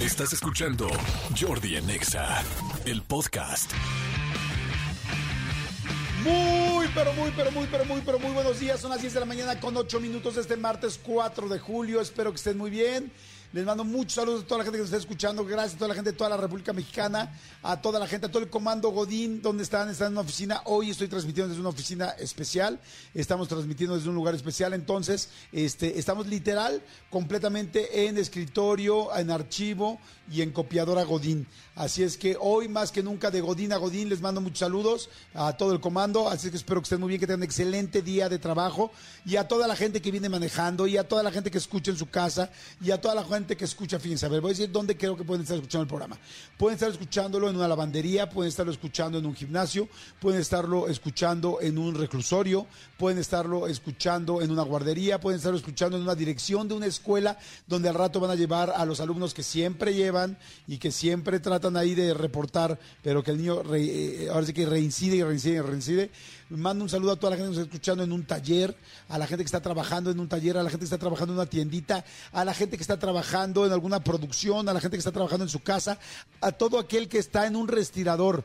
Estás escuchando Jordi en Exa, el podcast. Muy, pero muy, pero muy, pero muy, pero muy buenos días. Son las 10 de la mañana con 8 minutos este martes 4 de julio. Espero que estén muy bien. Les mando muchos saludos a toda la gente que nos está escuchando. Gracias a toda la gente de toda la República Mexicana, a toda la gente, a todo el comando Godín, donde están, están en una oficina. Hoy estoy transmitiendo desde una oficina especial. Estamos transmitiendo desde un lugar especial. Entonces, este, estamos literal, completamente en escritorio, en archivo y en copiadora Godín. Así es que hoy más que nunca de Godín a Godín les mando muchos saludos a todo el comando. Así es que espero que estén muy bien, que tengan un excelente día de trabajo y a toda la gente que viene manejando y a toda la gente que escucha en su casa y a toda la gente que escucha, fíjense, a ver, voy a decir dónde creo que pueden estar escuchando el programa. Pueden estar escuchándolo en una lavandería, pueden estarlo escuchando en un gimnasio, pueden estarlo escuchando en un reclusorio, pueden estarlo escuchando en una guardería, pueden estarlo escuchando en una dirección de una escuela donde al rato van a llevar a los alumnos que siempre llevan y que siempre tratan ahí de reportar, pero que el niño re- eh, ahora sí que reincide y reincide y reincide. Mando un saludo a toda la gente que nos está escuchando en un taller, a la gente que está trabajando en un taller, a la gente que está trabajando en una tiendita, a la gente que está trabajando en alguna producción, a la gente que está trabajando en su casa, a todo aquel que está en un respirador.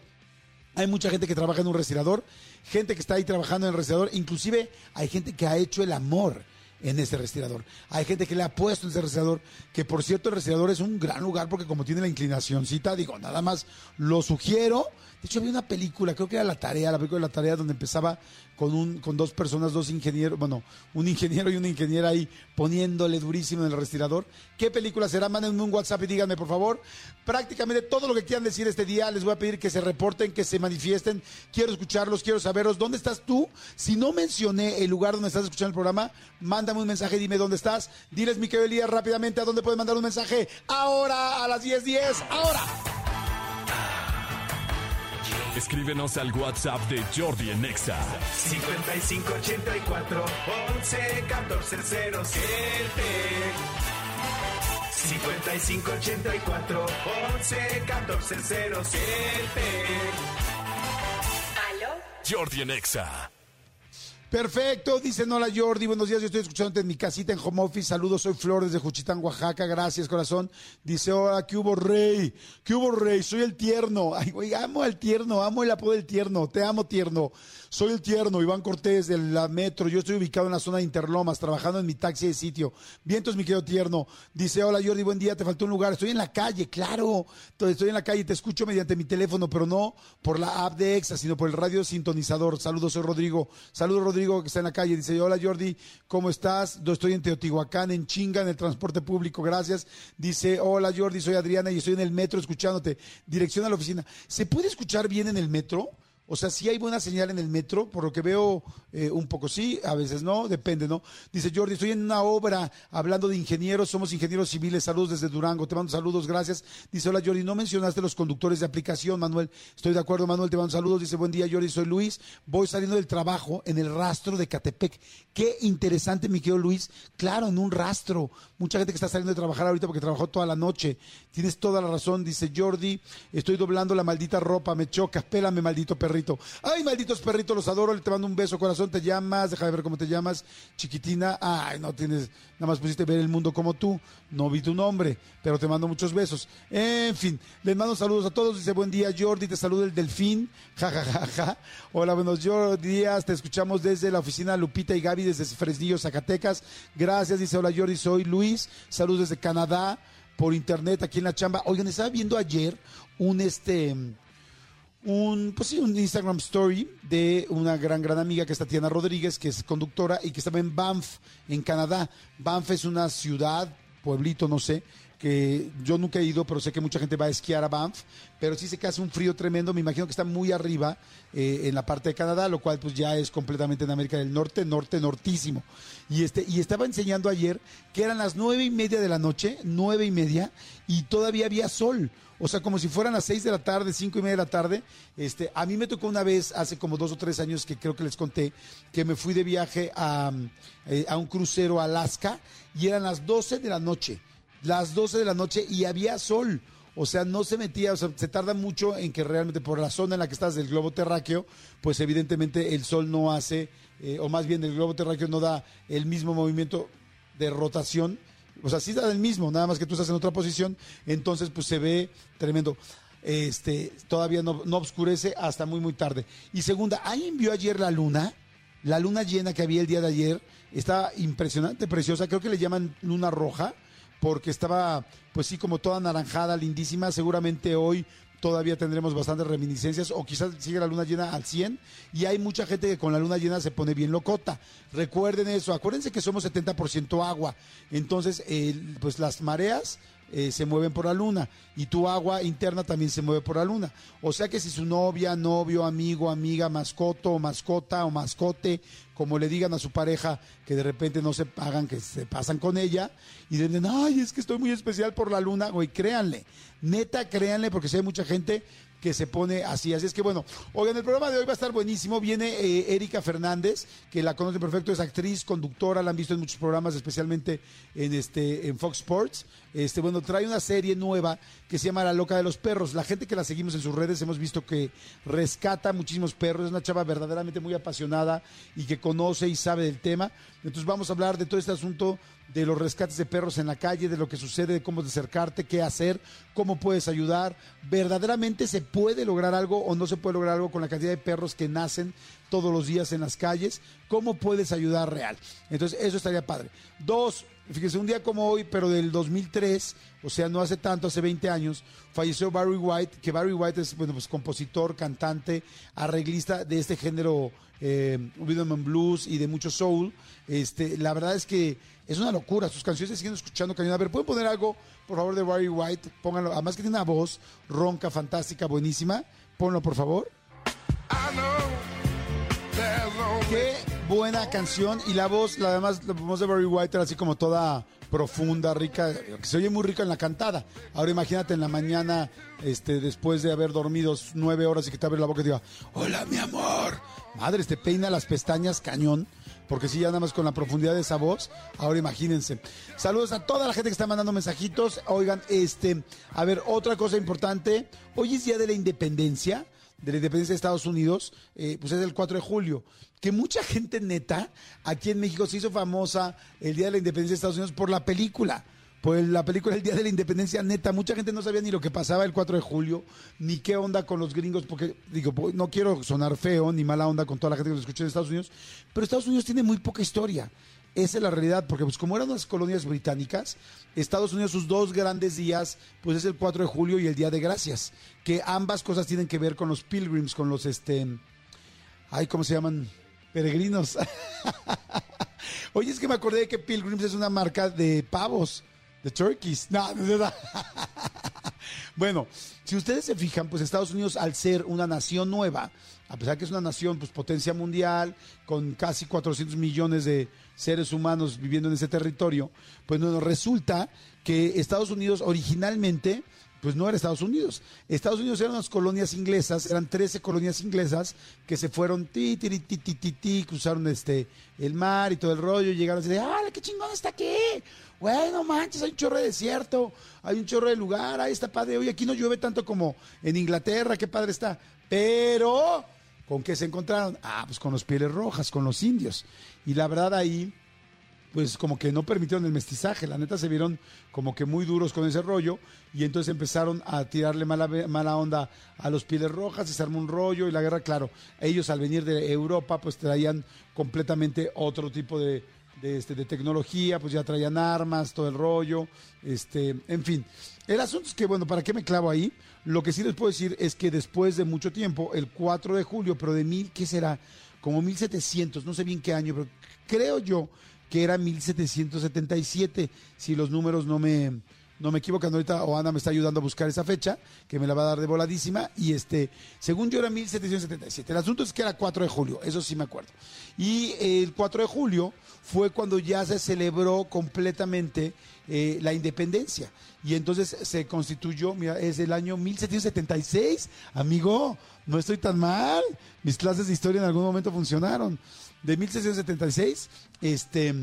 Hay mucha gente que trabaja en un respirador, gente que está ahí trabajando en el respirador, inclusive hay gente que ha hecho el amor en ese respirador. Hay gente que le ha puesto en ese respirador, que por cierto el respirador es un gran lugar porque como tiene la inclinacióncita, digo, nada más lo sugiero. De hecho había una película, creo que era La Tarea, la película de La Tarea, donde empezaba con, un, con dos personas, dos ingenieros, bueno, un ingeniero y una ingeniera ahí poniéndole durísimo en el respirador. ¿Qué película será? Mándenme un WhatsApp y díganme, por favor. Prácticamente todo lo que quieran decir este día, les voy a pedir que se reporten, que se manifiesten. Quiero escucharlos, quiero saberlos. ¿Dónde estás tú? Si no mencioné el lugar donde estás escuchando el programa, mándame un mensaje dime dónde estás. Diles, mi querido rápidamente a dónde pueden mandar un mensaje. Ahora, a las 10:10, ahora. Escríbenos al WhatsApp de Jordi en Exa. 5584 11 14 07 5584 11 14 07 ¿Aló? Jordi en Exa. Perfecto, dicen hola Jordi, buenos días, yo estoy escuchándote en mi casita en home office, saludos, soy Flor desde Juchitán, Oaxaca, gracias corazón. Dice, hola, ¿qué hubo rey? ¿Qué hubo rey? Soy el tierno. Ay, güey, amo al tierno, amo el apodo del tierno, te amo tierno. Soy el tierno, Iván Cortés de la Metro, yo estoy ubicado en la zona de Interlomas, trabajando en mi taxi de sitio. Vientos, mi querido tierno. Dice, hola Jordi, buen día, te faltó un lugar, estoy en la calle, claro, estoy en la calle, te escucho mediante mi teléfono, pero no por la app de EXA, sino por el radio sintonizador. Saludos, soy Rodrigo. Saludos, Rodrigo, que está en la calle. Dice, hola Jordi, ¿cómo estás? Yo estoy en Teotihuacán, en Chinga, en el transporte público, gracias. Dice, hola Jordi, soy Adriana y estoy en el metro escuchándote. Dirección a la oficina. ¿Se puede escuchar bien en el metro? O sea, si hay buena señal en el metro, por lo que veo eh, un poco sí, a veces no, depende, ¿no? Dice Jordi, estoy en una obra hablando de ingenieros, somos ingenieros civiles, saludos desde Durango, te mando saludos, gracias. Dice, hola Jordi, no mencionaste los conductores de aplicación, Manuel. Estoy de acuerdo, Manuel, te mando saludos. Dice, buen día Jordi, soy Luis, voy saliendo del trabajo en el rastro de Catepec. Qué interesante, mi querido Luis. Claro, en un rastro. Mucha gente que está saliendo de trabajar ahorita porque trabajó toda la noche. Tienes toda la razón, dice Jordi, estoy doblando la maldita ropa, me choca, pélame, maldito Ay, malditos perritos, los adoro, te mando un beso, corazón, te llamas, déjame ver cómo te llamas, chiquitina. Ay, no tienes, nada más pusiste ver el mundo como tú, no vi tu nombre, pero te mando muchos besos. En fin, les mando saludos a todos, dice buen día Jordi, te saluda el delfín, ja, ja, ja, ja. Hola, buenos días, te escuchamos desde la oficina Lupita y Gaby desde Fresnillo, Zacatecas. Gracias, dice hola Jordi, soy Luis, saludos desde Canadá por internet aquí en la chamba. Oigan, estaba viendo ayer un este un, pues sí, un Instagram story de una gran, gran amiga que es Tatiana Rodríguez, que es conductora y que estaba en Banff, en Canadá. Banff es una ciudad, pueblito, no sé, que yo nunca he ido, pero sé que mucha gente va a esquiar a Banff, pero sí sé que hace un frío tremendo, me imagino que está muy arriba eh, en la parte de Canadá, lo cual pues ya es completamente en América del Norte, norte, nortísimo. Y, este, y estaba enseñando ayer que eran las nueve y media de la noche, nueve y media, y todavía había sol. O sea, como si fueran las seis de la tarde, cinco y media de la tarde. Este, a mí me tocó una vez, hace como dos o tres años que creo que les conté, que me fui de viaje a, eh, a un crucero a Alaska y eran las 12 de la noche. Las 12 de la noche y había sol. O sea, no se metía, o sea, se tarda mucho en que realmente por la zona en la que estás del globo terráqueo, pues evidentemente el sol no hace, eh, o más bien el globo terráqueo no da el mismo movimiento de rotación o sea, sí da el mismo, nada más que tú estás en otra posición, entonces pues se ve tremendo. Este, todavía no, no oscurece hasta muy, muy tarde. Y segunda, ahí envió ayer la luna, la luna llena que había el día de ayer, está impresionante, preciosa, creo que le llaman luna roja, porque estaba, pues sí, como toda naranjada, lindísima, seguramente hoy todavía tendremos bastantes reminiscencias o quizás sigue la luna llena al 100 y hay mucha gente que con la luna llena se pone bien locota. Recuerden eso, acuérdense que somos 70% agua, entonces pues las mareas eh, se mueven por la luna y tu agua interna también se mueve por la luna. O sea que si su novia, novio, amigo, amiga, mascoto o mascota o mascote, como le digan a su pareja que de repente no se pagan, que se pasan con ella y dicen, ay, es que estoy muy especial por la luna, güey, créanle, neta, créanle, porque si hay mucha gente que se pone así. Así es que bueno, oigan, el programa de hoy va a estar buenísimo. Viene eh, Erika Fernández, que la conoce perfecto, es actriz, conductora, la han visto en muchos programas, especialmente en este en Fox Sports. Este, bueno, trae una serie nueva que se llama La Loca de los Perros. La gente que la seguimos en sus redes hemos visto que rescata muchísimos perros. Es una chava verdaderamente muy apasionada y que conoce y sabe del tema. Entonces vamos a hablar de todo este asunto de los rescates de perros en la calle, de lo que sucede, de cómo acercarte, qué hacer, cómo puedes ayudar. ¿Verdaderamente se puede lograr algo o no se puede lograr algo con la cantidad de perros que nacen todos los días en las calles? ¿Cómo puedes ayudar real? Entonces, eso estaría padre. Dos, fíjese, un día como hoy, pero del 2003, o sea, no hace tanto, hace 20 años, falleció Barry White, que Barry White es, bueno, pues compositor, cantante, arreglista de este género eh, rhythm and blues y de mucho soul. Este, la verdad es que es una locura. Sus canciones siguen escuchando cañón. A ver, ¿pueden poner algo, por favor, de Barry White? Pónganlo. Además que tiene una voz ronca, fantástica, buenísima. Ponlo, por favor. Qué buena canción. Y la voz, la además, la voz de Barry White era así como toda profunda, rica, que se oye muy rica en la cantada. Ahora imagínate en la mañana, este, después de haber dormido nueve horas y que te abre la boca y te diga, hola mi amor. Madre, te peina las pestañas cañón porque si ya nada más con la profundidad de esa voz, ahora imagínense. Saludos a toda la gente que está mandando mensajitos. Oigan, este, a ver, otra cosa importante, hoy es Día de la Independencia, de la Independencia de Estados Unidos, eh, pues es el 4 de julio, que mucha gente neta, aquí en México se hizo famosa el Día de la Independencia de Estados Unidos por la película. Pues la película El Día de la Independencia, neta, mucha gente no sabía ni lo que pasaba el 4 de julio, ni qué onda con los gringos, porque digo, no quiero sonar feo ni mala onda con toda la gente que lo escucha en Estados Unidos, pero Estados Unidos tiene muy poca historia. Esa es la realidad, porque pues como eran unas colonias británicas, Estados Unidos sus dos grandes días, pues es el 4 de julio y el Día de Gracias, que ambas cosas tienen que ver con los pilgrims, con los, este, ay, ¿cómo se llaman? Peregrinos. Oye, es que me acordé de que Pilgrims es una marca de pavos. The Turkeys. No, no, no. bueno, si ustedes se fijan, pues Estados Unidos, al ser una nación nueva, a pesar que es una nación, pues potencia mundial, con casi 400 millones de seres humanos viviendo en ese territorio, pues nos resulta que Estados Unidos originalmente pues no era Estados Unidos. Estados Unidos eran unas colonias inglesas, eran 13 colonias inglesas que se fueron ti, ti, ti, ti, ti, cruzaron este, el mar y todo el rollo, y llegaron y decían, ¡ah, qué chingón está aquí! Güey, no manches, hay un chorro de desierto, hay un chorro de lugar, ahí está padre. Oye, aquí no llueve tanto como en Inglaterra, qué padre está. Pero, ¿con qué se encontraron? Ah, pues con los pieles rojas, con los indios. Y la verdad ahí pues como que no permitieron el mestizaje, la neta se vieron como que muy duros con ese rollo y entonces empezaron a tirarle mala, mala onda a los pieles rojas, se armó un rollo y la guerra, claro, ellos al venir de Europa pues traían completamente otro tipo de, de, este, de tecnología, pues ya traían armas, todo el rollo, este, en fin. El asunto es que, bueno, ¿para qué me clavo ahí? Lo que sí les puedo decir es que después de mucho tiempo, el 4 de julio, pero de mil, ¿qué será? Como 1700, no sé bien qué año, pero creo yo que era 1777, si los números no me, no me equivocan, ahorita Oana me está ayudando a buscar esa fecha, que me la va a dar de voladísima, y este, según yo era 1777. El asunto es que era 4 de julio, eso sí me acuerdo. Y el 4 de julio fue cuando ya se celebró completamente eh, la independencia. Y entonces se constituyó, mira, es el año 1776, amigo, no estoy tan mal, mis clases de historia en algún momento funcionaron de 1676, este,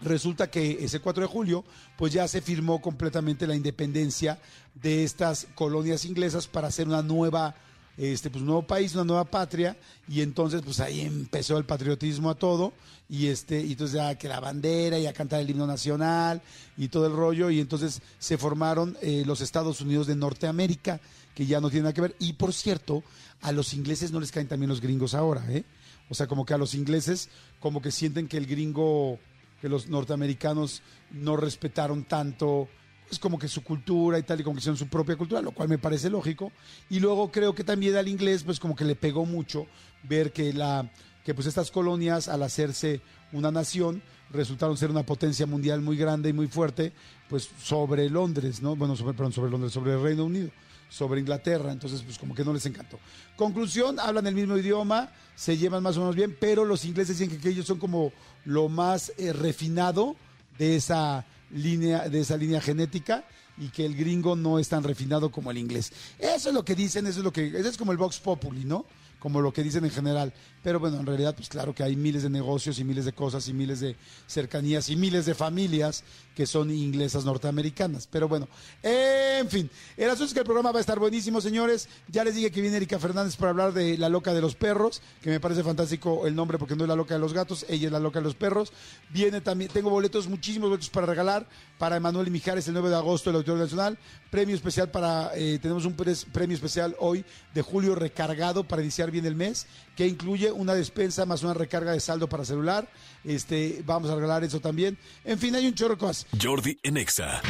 resulta que ese 4 de julio, pues ya se firmó completamente la independencia de estas colonias inglesas para hacer una nueva este, pues, un nuevo país, una nueva patria, y entonces, pues, ahí empezó el patriotismo a todo, y este, y entonces ya que la bandera, y a cantar el himno nacional, y todo el rollo, y entonces se formaron eh, los Estados Unidos de Norteamérica, que ya no tienen nada que ver, y por cierto, a los ingleses no les caen también los gringos ahora, ¿eh? O sea, como que a los ingleses, como que sienten que el gringo, que los norteamericanos no respetaron tanto, pues como que su cultura y tal, y como que hicieron su propia cultura, lo cual me parece lógico. Y luego creo que también al inglés, pues como que le pegó mucho ver que la, que pues estas colonias, al hacerse una nación, resultaron ser una potencia mundial muy grande y muy fuerte, pues sobre Londres, ¿no? Bueno, sobre, perdón, sobre Londres, sobre el Reino Unido sobre Inglaterra, entonces pues como que no les encantó. Conclusión, hablan el mismo idioma, se llevan más o menos bien, pero los ingleses dicen que, que ellos son como lo más eh, refinado de esa línea de esa línea genética y que el gringo no es tan refinado como el inglés. Eso es lo que dicen, eso es lo que es como el vox populi, ¿no? Como lo que dicen en general. Pero bueno, en realidad, pues claro que hay miles de negocios y miles de cosas y miles de cercanías y miles de familias que son inglesas norteamericanas. Pero bueno, en fin, el asunto es que el programa va a estar buenísimo, señores. Ya les dije que viene Erika Fernández para hablar de La Loca de los Perros, que me parece fantástico el nombre porque no es La Loca de los Gatos, ella es La Loca de los Perros. Viene también, tengo boletos, muchísimos boletos para regalar para Emanuel Mijares el 9 de agosto, el Auditorio Nacional. Premio especial para, eh, tenemos un premio especial hoy de julio recargado para iniciar bien el mes, que incluye una despensa más una recarga de saldo para celular. Este, vamos a regalar eso también. En fin, hay un chorro cosas. Jordi en Exa.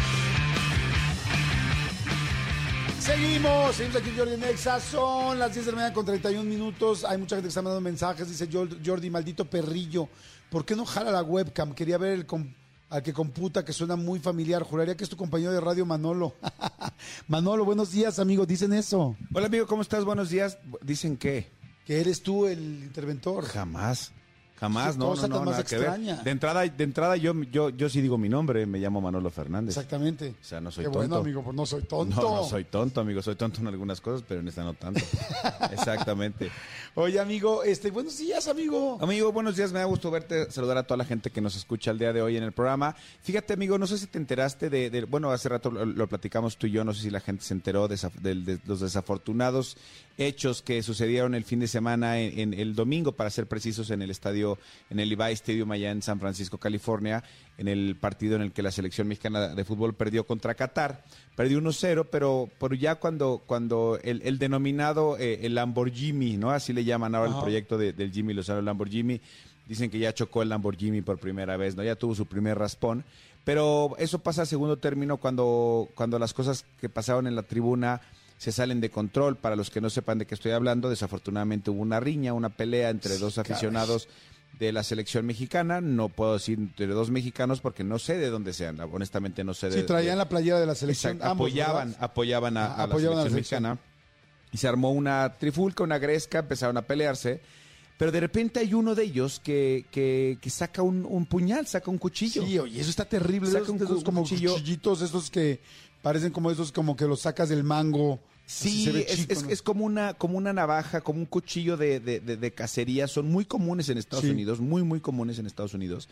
Seguimos, seguimos aquí en Jordi Nexa, son las 10 de la mañana con 31 minutos, hay mucha gente que está mandando mensajes, dice Jor- Jordi, maldito perrillo, ¿por qué no jala la webcam? Quería ver el com- al que computa, que suena muy familiar, juraría que es tu compañero de radio Manolo. Manolo, buenos días, amigo, dicen eso, Hola amigo, ¿cómo estás? Buenos días. Dicen que que eres tú el interventor. jamás, jamás, no, cosa no, no, tan más nada que ver. De entrada, de entrada yo, yo, yo sí digo mi nombre, me llamo Manolo Fernández. Exactamente. O sea, no soy Qué tonto. bueno, amigo, pues no soy tonto. No, no soy tonto, amigo. Soy tonto en algunas cosas, pero en esta no tanto. Exactamente. Oye, amigo, este, buenos días, amigo. Amigo, buenos días. Me da gusto verte, saludar a toda la gente que nos escucha el día de hoy en el programa. Fíjate, amigo, no sé si te enteraste de, de- bueno, hace rato lo, lo platicamos tú y yo, no sé si la gente se enteró de, de los desafortunados hechos que sucedieron el fin de semana en, en el domingo, para ser precisos, en el estadio, en el Levi Stadium allá en San Francisco, California, en el partido en el que la selección mexicana de fútbol perdió contra Qatar. Perdió 1-0, pero, pero ya cuando, cuando el, el denominado eh, el Lamborghini, ¿no? Así le llaman ahora el proyecto de- del Jimmy Lozano Lamborghini. Dicen que ya chocó el Lamborghini por primera vez, ¿no? Ya tuvo su primer raspón. Pero eso pasa a segundo término cuando, cuando las cosas que pasaron en la tribuna se salen de control. Para los que no sepan de qué estoy hablando, desafortunadamente hubo una riña, una pelea entre dos aficionados de la selección mexicana. No puedo decir entre dos mexicanos porque no sé de dónde sean. Honestamente no sé de Sí, traían la playera de la selección. Exacto, ambos, apoyaban, ¿verdad? apoyaban a, Ah, a la apoyaban a la selección mexicana. Y se armó una trifulca, una gresca, empezaron a pelearse. Pero de repente hay uno de ellos que, que, que saca un, un puñal, saca un cuchillo. Sí, oye, eso está terrible. Saca Esos, un esos como cuchillo. cuchillitos, esos que parecen como esos como que los sacas del mango. Sí, es, chico, es- ¿no? es como una como una navaja, como un cuchillo de, de- de- de cacería. Son muy comunes en Estados Sí. Unidos, muy, muy comunes en Estados Unidos.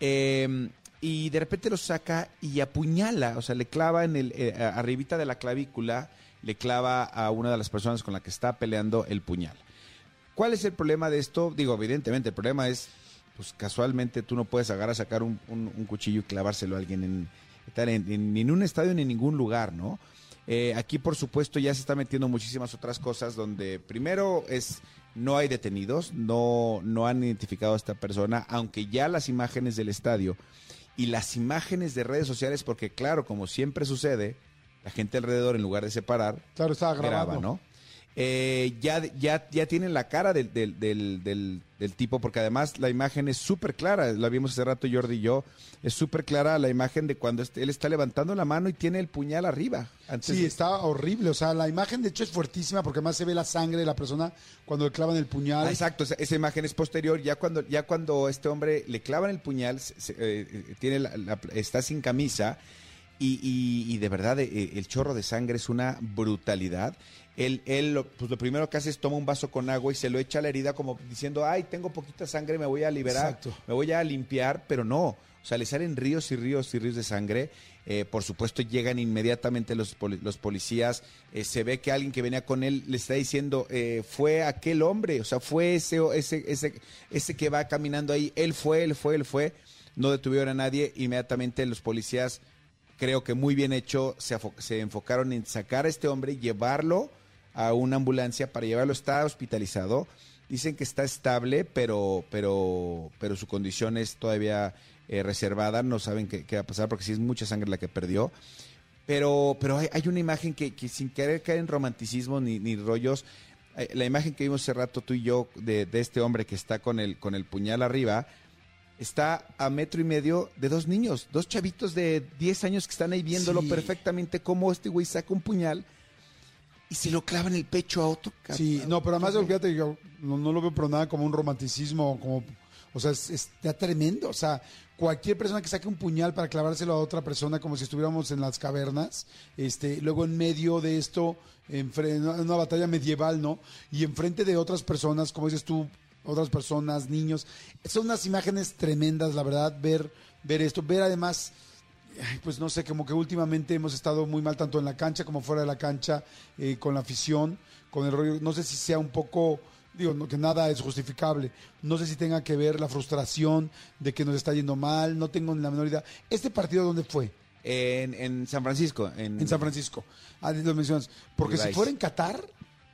Eh, y de repente lo saca y apuñala, o sea, le clava en el eh, arribita de la clavícula, le clava a una de las personas con la que está peleando el puñal. ¿Cuál es el problema de esto? Digo, evidentemente, el problema es, pues casualmente tú no puedes agarrar, sacar un, un- un cuchillo y clavárselo a alguien en, en- en- en un estadio ni en ningún lugar, ¿no? Eh, aquí, por supuesto, ya se está metiendo muchísimas otras cosas donde primero es no hay detenidos, no, no han identificado a esta persona, aunque ya las imágenes del estadio y las imágenes de redes sociales, porque claro, como siempre sucede, la gente alrededor, en lugar de separar, Claro, estaba grabando. graba, ¿no? Eh, ya, ya, ya tienen la cara del, del, del, del- del tipo, porque además la imagen es súper clara, la vimos hace rato Jordi y yo, es súper clara la imagen de cuando este- él está levantando la mano y tiene el puñal arriba. Antes Sí, de- está horrible. O sea, la imagen de hecho es fuertísima porque además se ve la sangre de la persona cuando le clavan el puñal. Ah, exacto, esa, esa imagen es posterior, ya cuando, ya cuando este hombre le clavan el puñal, se- se- eh, tiene la- la- está sin camisa y, y- y de verdad eh, el chorro de sangre es una brutalidad. Él, él pues lo primero que hace es toma un vaso con agua y se lo echa a la herida como diciendo, ay, tengo poquita sangre, me voy a liberar, Exacto. me voy a limpiar, pero no. O sea, le salen ríos y ríos y ríos de sangre. Eh, por supuesto, llegan inmediatamente los, poli- los policías. Eh, se ve que alguien que venía con él le está diciendo, eh, fue aquel hombre, o sea, fue ese, ese, ese, ese que va caminando ahí. Él fue, él fue, él fue. No detuvieron a nadie. Inmediatamente los policías, creo que muy bien hecho, se, se enfocaron en sacar a este hombre llevarlo a una ambulancia para llevarlo. Está hospitalizado. Dicen que está estable, pero, pero, pero su condición es todavía eh, reservada. No saben qué, qué va a pasar porque sí es mucha sangre la que perdió. Pero, pero hay, hay una imagen que, que sin querer caer en romanticismo ni, ni rollos, eh, la imagen que vimos hace rato tú y yo de, de este hombre que está con el, con el puñal arriba, está a metro y medio de dos niños, dos chavitos de 10 años que están ahí viéndolo Sí. perfectamente cómo este güey saca un puñal y se lo clava en el pecho a otro. Sí, no, pero además, fíjate, yo no, no lo veo pero nada como un romanticismo, como, o sea, es, está tremendo. O sea, cualquier persona que saque un puñal para clavárselo a otra persona, como si estuviéramos en las cavernas, este, luego en medio de esto, en en una batalla medieval, ¿no? Y enfrente de otras personas, como dices tú, otras personas, niños. Son unas imágenes tremendas, la verdad, ver, ver esto, ver además pues no sé, como que últimamente hemos estado muy mal tanto en la cancha como fuera de la cancha, eh, con la afición, con el rollo, no sé si sea un poco, digo, no, que nada es justificable, no sé si tenga que ver la frustración de que nos está yendo mal, no tengo ni la menor idea. ¿Este partido dónde fue? En, en San Francisco. En, En San Francisco. Ah, lo mencionas. Porque si fuera en Qatar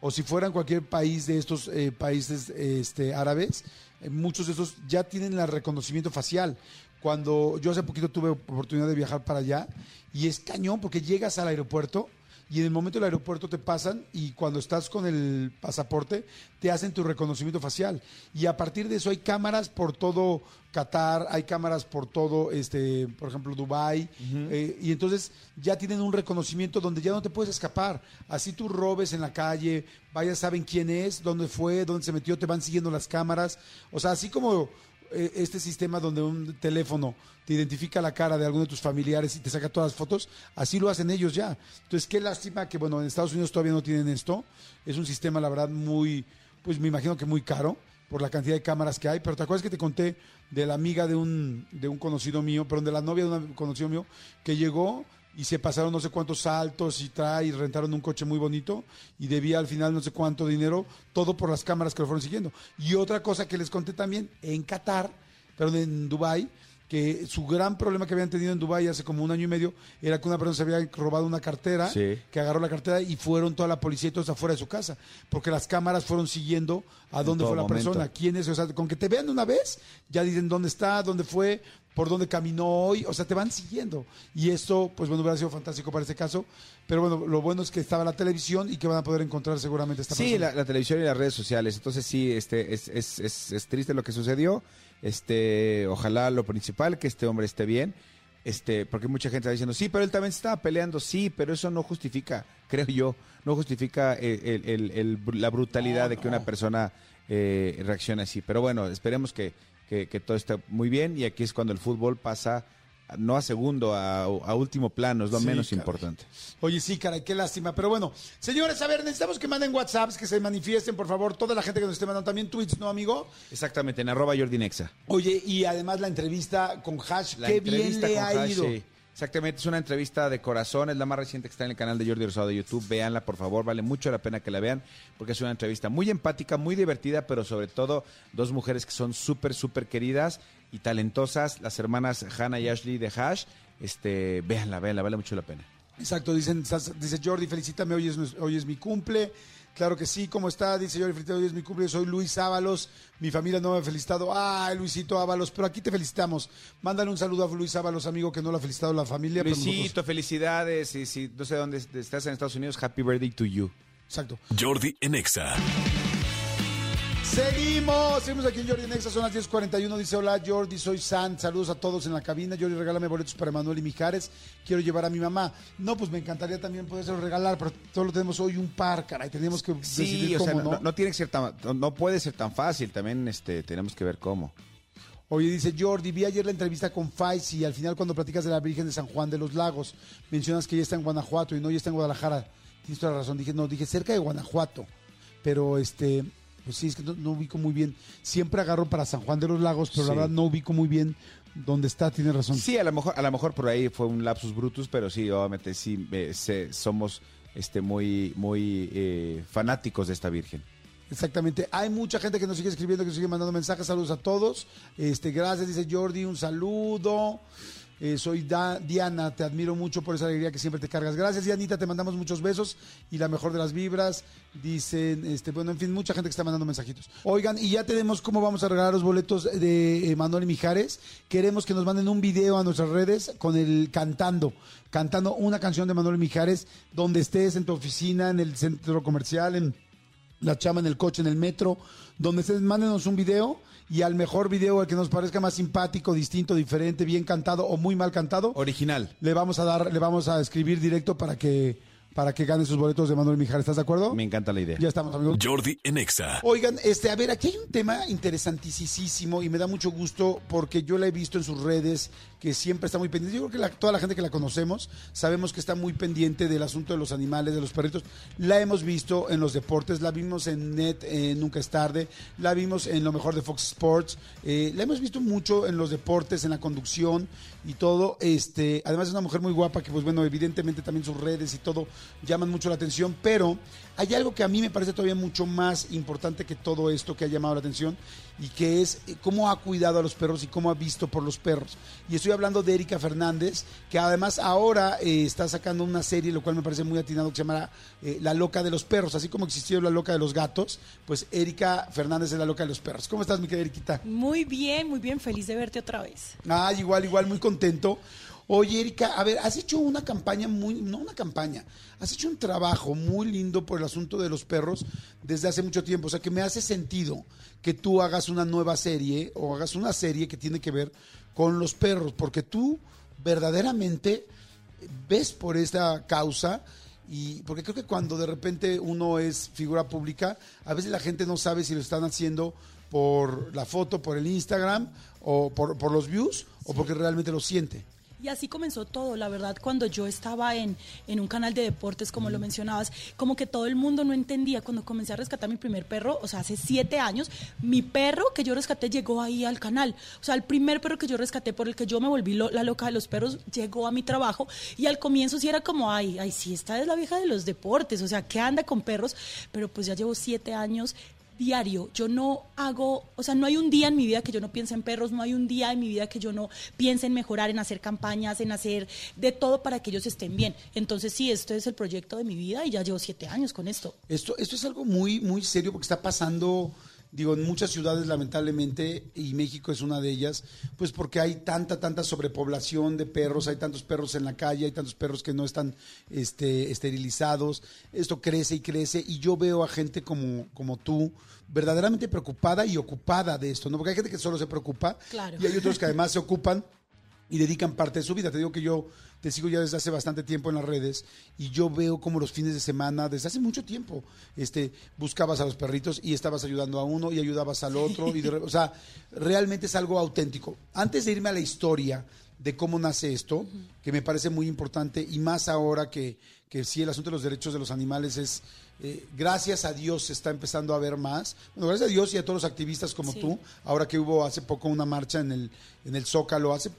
o si fuera en cualquier país de estos eh, países este, árabes, eh, muchos de esos ya tienen el reconocimiento facial. Cuando yo hace poquito tuve oportunidad de viajar para allá y es cañón porque llegas al aeropuerto y en el momento del aeropuerto te pasan y cuando estás con el pasaporte te hacen tu reconocimiento facial y a partir de eso hay cámaras por todo Qatar, hay cámaras por todo, este, por ejemplo, Dubai eh, y entonces ya tienen un reconocimiento donde ya no te puedes escapar. Así tú robes en la calle, vayas, saben quién es, dónde fue, dónde se metió, te van siguiendo las cámaras. O sea, así como este sistema donde un teléfono te identifica la cara de alguno de tus familiares y te saca todas las fotos, así lo hacen ellos ya. Entonces, qué lástima que, bueno, en Estados Unidos todavía no tienen esto. Es un sistema, la verdad, muy, pues me imagino que muy caro por la cantidad de cámaras que hay. Pero te acuerdas que te conté de la amiga de un, de un conocido mío, perdón, de la novia de un conocido mío, que llegó y se pasaron no sé cuántos saltos y trae y rentaron un coche muy bonito y debía al final no sé cuánto dinero, todo por las cámaras que lo fueron siguiendo. Y otra cosa que les conté también, en Qatar, perdón, en Dubai que su gran problema que habían tenido en Dubai hace como un año y medio era que una persona se había robado una cartera, Sí. que agarró la cartera y fueron toda la policía y todos afuera de su casa, porque las cámaras fueron siguiendo a dónde fue la momento. persona, quién es, o sea, con que te vean una vez, ya dicen dónde está, dónde fue, por dónde caminó hoy, o sea, te van siguiendo. Y esto, pues bueno, hubiera sido fantástico para este caso, pero bueno, lo bueno es que estaba la televisión y que van a poder encontrar seguramente esta Sí, persona. la, la televisión y las redes sociales. Entonces sí, este, es, es, es, es triste lo que sucedió. Este, ojalá lo principal que este hombre esté bien. Este, porque mucha gente está diciendo, sí, pero él también estaba peleando, sí, pero eso no justifica, creo yo, no justifica el- el- el- el- la brutalidad No, de que no. una persona eh, reaccione así. Pero bueno, esperemos que, que, que todo esté muy bien y aquí es cuando el fútbol pasa no a segundo, a, a último plano, es lo Sí, menos caray. importante. Oye, sí, caray, qué lástima. Pero bueno, señores, a ver, necesitamos que manden WhatsApps, que se manifiesten, por favor, toda la gente que nos esté mandando también tweets, ¿no, amigo? Exactamente, en arroba Jordi Nexa. Oye, y además la entrevista con Hash, La qué bien entrevista le con ha Hash, ido. sí. Exactamente, es una entrevista de corazón, es la más reciente que está en el canal de Jordi Rosado de YouTube. Véanla, por favor, vale mucho la pena que la vean, porque es una entrevista muy empática, muy divertida, pero sobre todo dos mujeres que son súper, súper queridas y talentosas, las hermanas Hannah y Ashley de Hash. Este, véanla, véanla, vale mucho la pena. Exacto, dicen, dice Jordi, felicítame, hoy es, hoy es mi cumple. Claro que sí, ¿cómo está? Dice Jordi, felicítame, hoy es mi cumple, soy Luis Ábalos, mi familia no me ha felicitado. Ay, Luisito Ábalos, pero aquí te felicitamos. Mándale un saludo a Luis Ábalos, amigo, que no lo ha felicitado la familia. pero nosotros- Luisito, felicidades. Y si no sé dónde estás en Estados Unidos, happy birthday to you. Exacto. Jordi en Exa. Seguimos, seguimos aquí en Jordi Nexa, son las 10.41, dice hola Jordi, soy San, saludos a todos en la cabina, Jordi regálame boletos para Emanuel y Mijares, quiero llevar a mi mamá. No, pues me encantaría también poderse regalar, pero solo tenemos hoy un par, caray, tenemos que Sí, decidir o sea, cómo, no, ¿no? no tiene que ser tan, no- puede ser tan fácil. También este, tenemos que ver cómo. Oye, dice Jordi, vi ayer la entrevista con Faiz y al final cuando platicas de la Virgen de San Juan de los Lagos, mencionas que ella está en Guanajuato y no, ella está en Guadalajara. Tienes toda la razón, dije, no, dije cerca de Guanajuato, pero este, Pues sí, es que no, no ubico muy bien. Siempre agarro para San Juan de los Lagos, pero la verdad no ubico muy bien dónde está, tiene razón. Sí, a lo mejor, a lo mejor por ahí fue un lapsus brutus, pero sí, obviamente sí eh, se- somos este muy, muy eh, fanáticos de esta Virgen. Exactamente. Hay mucha gente que nos sigue escribiendo, que nos sigue mandando mensajes. Saludos a todos. Este, gracias, dice Jordi, un saludo. Eh, soy Diana, te admiro mucho por esa alegría que siempre te cargas. Gracias, Dianita, te mandamos muchos besos y la mejor de las vibras. Dicen, este, bueno, en fin, mucha gente que está mandando mensajitos. Oigan, y ya tenemos cómo vamos a regalar los boletos de eh, Manuel Mijares. Queremos que nos manden un video a nuestras redes con el cantando, cantando una canción de Manuel Mijares, donde estés, en tu oficina, en el centro comercial, en la chama en el coche, en el metro, donde ustedes mándenos un video y al mejor video, al que nos parezca más simpático, distinto, diferente, bien cantado o muy mal cantado, Original. le vamos a dar, le vamos a escribir directo para que para que gane sus boletos de Manuel Mijares. ¿Estás de acuerdo? Me encanta la idea. Ya estamos, amigos. Jordi en Exa. Oigan, este, a ver, aquí hay un tema interesantísimo y me da mucho gusto porque yo la he visto en sus redes que siempre está muy pendiente. Yo creo que la- toda la gente que la conocemos sabemos que está muy pendiente del asunto de los animales, de los perritos. La hemos visto en los deportes, la vimos en Net, eh, Nunca es tarde, la vimos en lo mejor de Fox Sports, eh, la hemos visto mucho en los deportes, en la conducción y todo. Este, además es una mujer muy guapa que, pues bueno, evidentemente también sus redes y todo llaman mucho la atención, pero hay algo que a mí me parece todavía mucho más importante que todo esto que ha llamado la atención y que es eh, cómo ha cuidado a los perros y cómo ha visto por los perros. Y estoy hablando de Erika Fernández, que además ahora eh, está sacando una serie, lo cual me parece muy atinado, que se llama eh, La Loca de los Perros. Así como existió La Loca de los Gatos, pues Erika Fernández es La Loca de los Perros. ¿Cómo estás, mi querida? Muy bien, muy bien, feliz de verte otra vez. Ay, igual, igual, muy contento. Oye, Erika, a ver, has hecho una campaña muy, no una campaña, has hecho un trabajo muy lindo por el asunto de los perros desde hace mucho tiempo. O sea, que me hace sentido que tú hagas una nueva serie o hagas una serie que tiene que ver con los perros, porque tú verdaderamente ves por esta causa y porque creo que cuando de repente uno es figura pública, a veces la gente no sabe si lo están haciendo por la foto, por el Instagram o por, por los views o porque realmente lo siente. Y así comenzó todo, la verdad, cuando yo estaba en, en un canal de deportes, como lo mencionabas, como que todo el mundo no entendía. Cuando comencé a rescatar mi primer perro, o sea, hace siete años, mi perro que yo rescaté llegó ahí al canal. O sea, el primer perro que yo rescaté, por el que yo me volví lo- la loca de los perros, llegó a mi trabajo. Y al comienzo sí era como, ay, ay, sí, esta es la vieja de los deportes, o sea, ¿qué anda con perros? Pero pues ya llevo siete años diario. Yo no hago, o sea, no hay un día en mi vida que yo no piense en perros, no hay un día en mi vida que yo no piense en mejorar, en hacer campañas, en hacer de todo para que ellos estén bien. Entonces, sí, esto es el proyecto de mi vida y ya llevo siete años con esto. Esto, esto es algo muy, muy serio porque está pasando, digo, en muchas ciudades lamentablemente, y México es una de ellas, pues porque hay tanta, tanta sobrepoblación de perros, hay tantos perros en la calle, hay tantos perros que no están este, esterilizados, esto crece y crece, y yo veo a gente como, como tú verdaderamente preocupada y ocupada de esto, ¿no? Porque hay gente que solo se preocupa Claro. y hay otros que además se ocupan y dedican parte de su vida. Te digo que yo te sigo ya desde hace bastante tiempo en las redes y yo veo como los fines de semana, desde hace mucho tiempo, este, buscabas a los perritos y estabas ayudando a uno y ayudabas al otro. Y de o sea, realmente es algo auténtico. Antes de irme a la historia de cómo nace esto, que me parece muy importante y más ahora que, que sí el asunto de los derechos de los animales es... eh, gracias a Dios se está empezando a ver más. Bueno, gracias a Dios y a todos los activistas como Sí. tú, ahora que hubo hace poco una marcha en el, en el Zócalo, hace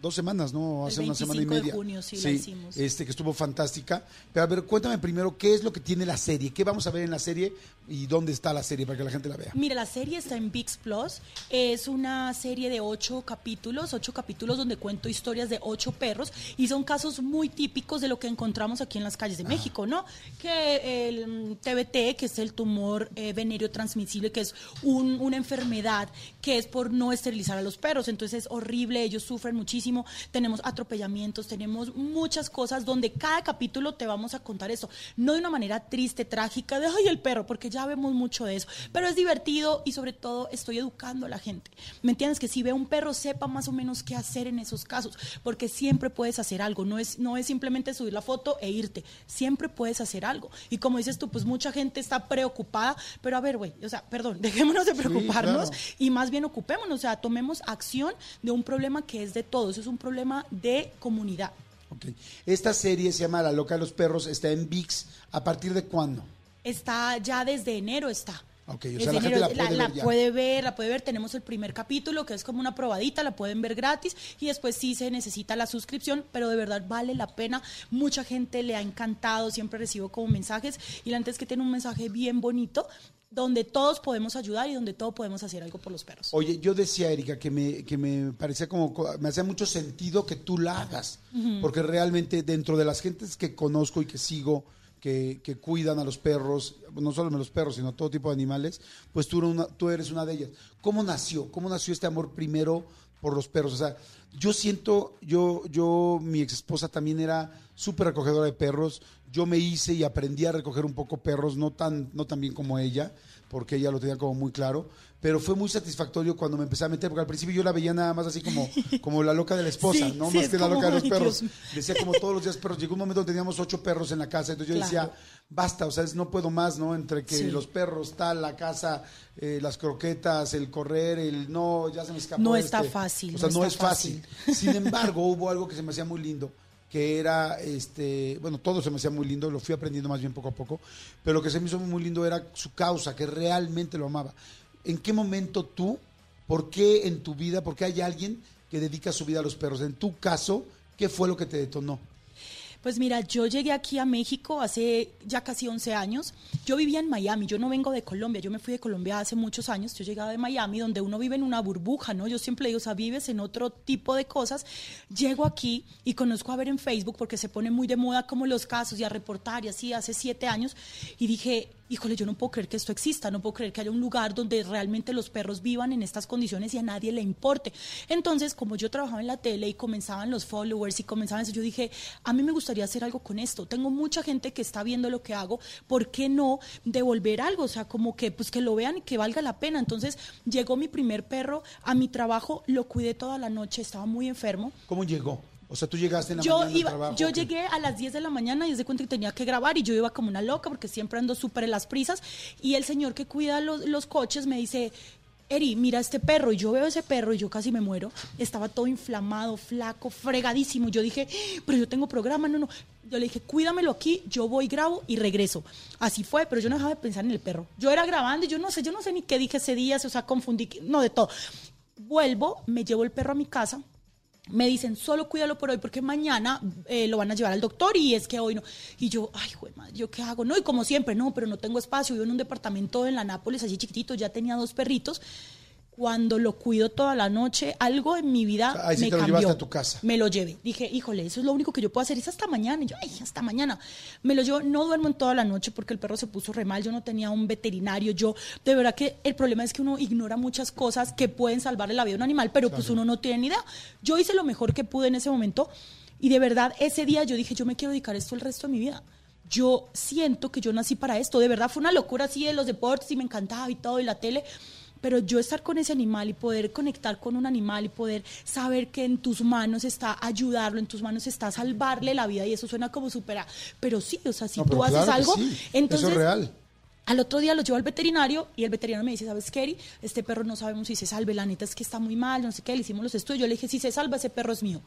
dos semanas, ¿no? El Hace una semana y 25 de media. junio, sí, la hicimos. Este, que estuvo fantástica. Pero a ver, cuéntame primero, ¿qué es lo que tiene la serie? ¿Qué vamos a ver en la serie y dónde está la serie para que la gente la vea? Mira, la serie está en VIX Plus. Es una serie de ocho capítulos, ocho capítulos donde cuento historias de ocho perros y son casos muy típicos de lo que encontramos aquí en las calles de México, ¿no? Que el TBT, que es el tumor eh, venéreo transmisible, que es un- una enfermedad que es por no esterilizar a los perros. Entonces es horrible, ellos sufren muchísimo. Tenemos atropellamientos, tenemos muchas cosas donde cada capítulo te vamos a contar eso. No de una manera triste, trágica, de ay, el perro, porque ya vemos mucho de eso. Pero es divertido y sobre todo estoy educando a la gente. ¿Me entiendes? Que si ve un perro, sepa más o menos qué hacer en esos casos, porque siempre puedes hacer algo. No es, no es simplemente subir la foto e irte. Siempre puedes hacer algo. Y como dices tú, pues mucha gente está preocupada, pero a ver, güey, o sea, perdón, dejémonos de preocuparnos claro. y más bien ocupémonos, o sea, tomemos acción de un problema que es de todos, es un problema de comunidad. Ok. Esta serie se llama La Loca de los Perros, está en VIX. ¿A partir de cuándo? Está ya desde enero está. Ok, o sea, la gente la puede ver ya. puede ver, la puede ver. Tenemos el primer capítulo que es como una probadita, la pueden ver gratis y después sí se necesita la suscripción, pero de verdad vale la pena. Mucha gente le ha encantado, siempre recibo como mensajes y la gente es que tiene un mensaje bien bonito donde todos podemos ayudar y donde todos podemos hacer algo por los perros. Oye, yo decía, Erika, que me, que me parecía como, me hacía mucho sentido que tú la hagas, porque realmente dentro de las gentes que conozco y que sigo, que, cuidan a los perros, no solo a los perros, sino a todo tipo de animales, pues tú, eres una- tú eres una de ellas. ¿Cómo nació? ¿Cómo nació este amor primero por los perros? O sea, yo siento, yo, yo, mi ex esposa también era súper recogedora de perros. Yo me hice y aprendí a recoger un poco perros, no tan, no tan bien como ella, porque ella lo tenía como muy claro. Pero fue muy satisfactorio cuando me empecé a meter, porque al principio yo la veía nada más así como, como la loca de la esposa, Sí, no sí, más que la loca de los perros. Decía como todos los días perros. Llegó un momento donde teníamos ocho perros en la casa, entonces yo Claro. decía, basta, o sea, es- no puedo más, ¿no? Entre que Sí. los perros, tal, la casa, eh, las croquetas, el correr, el no, ya se me escapó. No está este. fácil, O sea, no no, está es fácil. Sin embargo, hubo algo que se me hacía muy lindo, que era, este, bueno, todo se me hacía muy lindo, lo fui aprendiendo más bien poco a poco, pero lo que se me hizo muy lindo era su causa, que realmente lo amaba. ¿En qué momento tú, por qué en tu vida, por qué hay alguien que dedica su vida a los perros? En tu caso, ¿qué fue lo que te detonó? Pues mira, yo llegué aquí a México hace ya casi 11 años. Yo vivía en Miami, yo no vengo de Colombia, yo me fui de Colombia hace muchos años. Yo llegaba de Miami, donde uno vive en una burbuja, ¿no? Yo siempre digo, o sea, vives en otro tipo de cosas. Llego aquí y conozco a ver en Facebook, porque se pone muy de moda como los casos y a reportar y así, hace siete años. Y dije, híjole, yo no puedo creer que esto exista, no puedo creer que haya un lugar donde realmente los perros vivan en estas condiciones y a nadie le importe. Entonces, como yo trabajaba en la tele y comenzaban los followers y comenzaban eso, yo dije, a mí me gustaría hacer algo con esto. Tengo mucha gente que está viendo lo que hago, ¿por qué no devolver algo? O sea, como que pues que lo vean y que valga la pena. Entonces, llegó mi primer perro a mi trabajo, lo cuidé toda la noche, estaba muy enfermo. ¿Cómo llegó? O sea, tú llegaste en la Yo, mañana al iba, trabajo. yo ¿o qué? llegué a las 10 de la mañana y de cuenta que tenía que grabar y yo iba como una loca porque siempre ando súper en las prisas y el señor que cuida los, los coches me dice, Eri, mira este perro y yo veo ese perro y yo casi me muero. Estaba todo inflamado, flaco, fregadísimo. Yo dije, pero yo tengo programa, no, no. Yo le dije, cuídamelo aquí, yo voy, grabo y regreso. Así fue, pero yo no dejaba de pensar en el perro. Yo era grabando y yo no sé, yo no sé ni qué dije ese día, o sea, confundí, no, de todo. Vuelvo, me llevo el perro a mi casa, me dicen, solo cuídalo por hoy porque mañana eh, lo van a llevar al doctor y es que hoy no. Y yo, ay, güey, madre, ¿yo qué hago? No, y como siempre, no, pero no tengo espacio. Vivo en un departamento en la Nápoles, así chiquitito, ya tenía dos perritos. Cuando lo cuido toda la noche, algo en mi vida O sea, ahí sí me te lo cambió. a tu casa. Me lo llevé. Dije, híjole, eso es lo único que yo puedo hacer. Es hasta mañana. Y yo, ay, hasta mañana. Me lo llevo. No duermo en toda la noche porque el perro se puso re mal. Yo no tenía un veterinario. Yo, de verdad que el problema es que uno ignora muchas cosas que pueden salvarle la vida a un animal, pero pues uno no tiene ni idea. Yo hice lo mejor que pude en ese momento. Y de verdad, ese día yo dije, yo me quiero dedicar a esto el resto de mi vida. Yo siento que yo nací para esto. De verdad, fue una locura así de los deportes y me encantaba y todo, y la tele. Pero yo estar con ese animal y poder conectar con un animal y poder saber que en tus manos está ayudarlo, en tus manos está salvarle la vida, y eso suena como supera. Pero sí, o sea, si No, tú haces algo, sí, entonces. Eso es real. Al otro día lo llevo al veterinario y el veterinario me dice, ¿sabes Eri? Este perro no sabemos si se salve, la neta es que está muy mal, no sé qué, le hicimos los estudios. Yo le dije, si se salva, ese perro es mío.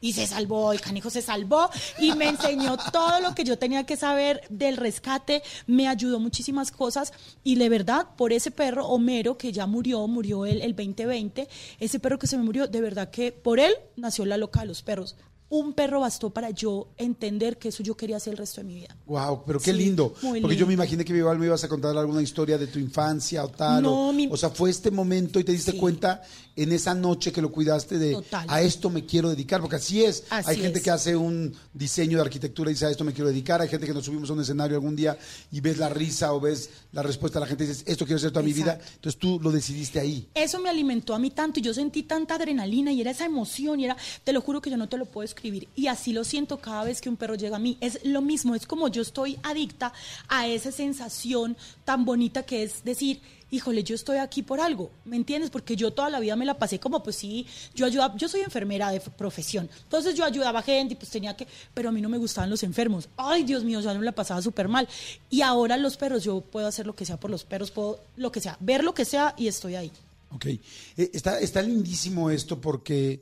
Y se salvó, el canijo se salvó y me enseñó todo lo que yo tenía que saber del rescate, me ayudó muchísimas cosas y de verdad, por ese perro, Homero, que ya murió, murió el, el 2020, ese perro que se me murió, de verdad que por él nació la loca de los perros. Un perro bastó para yo entender que eso yo quería hacer el resto de mi vida. Wow, pero qué Sí, lindo. Porque yo me imaginé que igual me ibas a contar alguna historia de tu infancia o tal. No, o, mi- o sea, fue este momento y te diste Sí. cuenta en esa noche que lo cuidaste de Total. a esto me quiero dedicar. Porque así es. Así Hay gente es. que hace un diseño de arquitectura y dice a esto me quiero dedicar. Hay gente que nos subimos a un escenario algún día y ves la risa o ves la respuesta de la gente y dices esto quiero hacer toda mi vida. Entonces tú lo decidiste ahí. Eso me alimentó a mí tanto y yo sentí tanta adrenalina y era esa emoción y era, te lo juro que yo no te lo puedo escribir y así lo siento cada vez que un perro llega a mí. Es lo mismo, es como yo estoy adicta a esa sensación tan bonita que es decir, híjole, yo estoy aquí por algo, ¿me entiendes? Porque yo toda la vida me la pasé como, pues sí, yo ayudaba, yo soy enfermera de profesión, entonces yo ayudaba a gente y pues tenía que, pero a mí no me gustaban los enfermos. Ay, Dios mío, yo me la pasaba súper mal. Y ahora los perros, yo puedo hacer lo que sea por los perros, puedo lo que sea, ver lo que sea y estoy ahí. Ok. Eh, está, está lindísimo esto porque,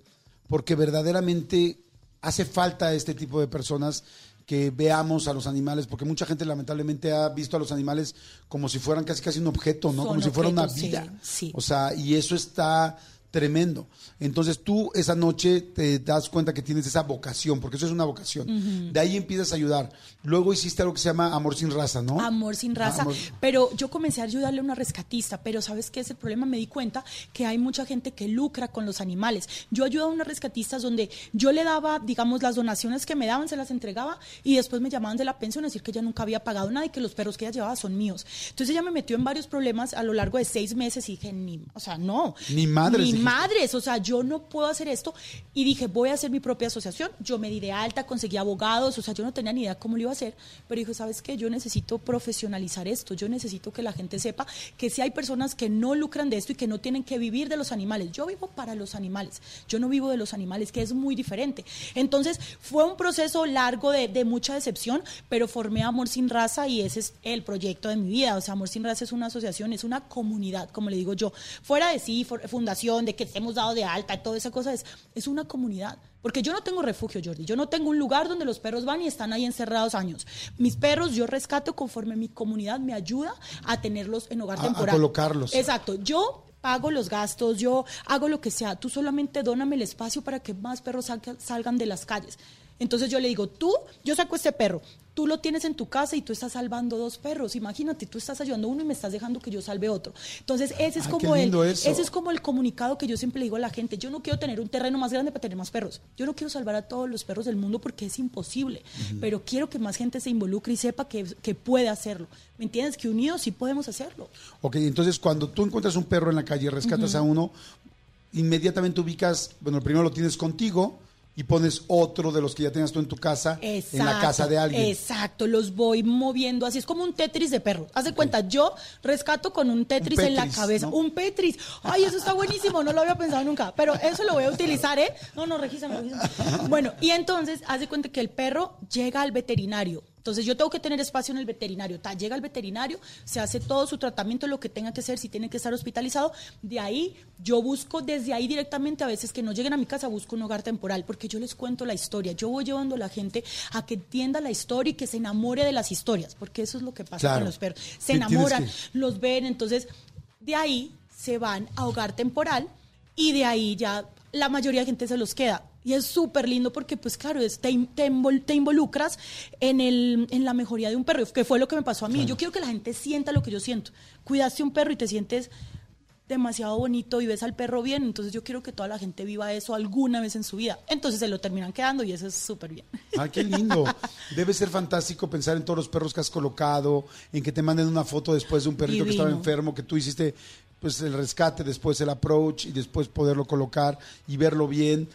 porque verdaderamente hace falta este tipo de personas que veamos a los animales, porque mucha gente lamentablemente ha visto a los animales como si fueran casi casi un objeto, ¿no? Son como si fuera una objetos, sí, vida. sí. O sea, y eso está tremendo. Entonces tú esa noche te das cuenta que tienes esa vocación, porque eso es una vocación. De ahí empiezas a ayudar. Luego hiciste algo que se llama Amor sin raza, ¿no? Amor sin raza. Amor- Pero yo comencé a ayudarle a una rescatista, pero ¿sabes qué es el problema? Me di cuenta que hay mucha gente que lucra con los animales. Yo ayudaba a unas rescatistas donde yo le daba, digamos, las donaciones que me daban, se las entregaba y después me llamaban de la pensión a decir que ella nunca había pagado nada y que los perros que ella llevaba son míos. Entonces ella me metió en varios problemas a lo largo de seis meses y dije, ni, o sea, no. Ni madres, Ni. Madres, o sea, yo no puedo hacer esto. Y dije, voy a hacer mi propia asociación. Yo me di de alta, conseguí abogados, o sea, yo no tenía ni idea cómo lo iba a hacer. Pero dije, ¿sabes qué? Yo necesito profesionalizar esto. Yo necesito que la gente sepa que si hay personas que no lucran de esto y que no tienen que vivir de los animales. Yo vivo para los animales. Yo no vivo de los animales, que es muy diferente. Entonces, fue un proceso largo de, de mucha decepción, pero formé Amor Sin Raza y ese es el proyecto de mi vida. O sea, Amor Sin Raza es una asociación, es una comunidad, como le digo yo. Fuera de sí, fundación, de que hemos dado de alta, toda esa cosa, es, es una comunidad. Porque yo no tengo refugio, Jordi. Yo no tengo un lugar donde los perros van y están ahí encerrados años. Mis perros yo rescato conforme mi comunidad me ayuda a tenerlos en hogar A- a temporal. colocarlos. Exacto. Yo pago los gastos, yo hago lo que sea. Tú solamente dóname el espacio para que más perros salga- salgan de las calles. Entonces yo le digo, tú, yo saco este perro, tú lo tienes en tu casa y tú estás salvando dos perros. Imagínate, tú estás ayudando a uno y me estás dejando que yo salve otro. Entonces ese es Ay, como el, eso. ese es como el comunicado que yo siempre le digo a la gente. Yo no quiero tener un terreno más grande para tener más perros. Yo no quiero salvar a todos los perros del mundo porque es imposible. Pero quiero que más gente se involucre y sepa que, que puede hacerlo. ¿Me entiendes? Que unidos sí podemos hacerlo. Ok, entonces cuando tú encuentras un perro en la calle y rescatas a uno, inmediatamente ubicas, bueno, primero lo tienes contigo y pones otro de los que ya tenías tú en tu casa en la casa de alguien. Exacto, los voy moviendo así. Es como un Tetris de perro. Haz de cuenta, yo rescato con un Tetris, en la cabeza. ¿no? Un Petris. Ay, eso está buenísimo, no lo había pensado nunca. Pero eso lo voy a utilizar, ¿eh? No, no, regísame, regísame. Bueno, y entonces, haz de cuenta que el perro llega al veterinario. Entonces yo tengo que tener espacio en el veterinario. Ta, llega el veterinario, se hace todo su tratamiento, lo que tenga que hacer, si tiene que estar hospitalizado. De ahí yo busco desde ahí directamente, a veces que no lleguen a mi casa, busco un hogar temporal, porque yo les cuento la historia. Yo voy llevando a la gente a que entienda la historia y que se enamore de las historias, porque eso es lo que pasa Claro. con los perros. Se enamoran, los ven, entonces de ahí se van a hogar temporal y de ahí ya la mayoría de gente se los queda. Y es súper lindo porque, pues claro, es- te, in- te invol- te involucras en, el, en la mejoría de un perro, que fue lo que me pasó a mí. Yo quiero que la gente sienta lo que yo siento. Cuidaste un perro y te sientes demasiado bonito y ves al perro bien, entonces yo quiero que toda la gente viva eso alguna vez en su vida. Entonces se lo terminan quedando y eso es súper bien. Ay, qué lindo. Debe ser fantástico pensar en todos los perros que has colocado, en que te manden una foto después de un perrito que estaba enfermo, que tú hiciste pues el rescate, después el approach y después poderlo colocar y verlo bien.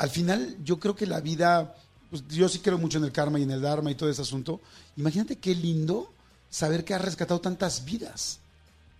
Al final, yo creo que la vida, pues yo sí creo mucho en el karma y en el dharma y todo ese asunto. Imagínate qué lindo saber que has rescatado tantas vidas.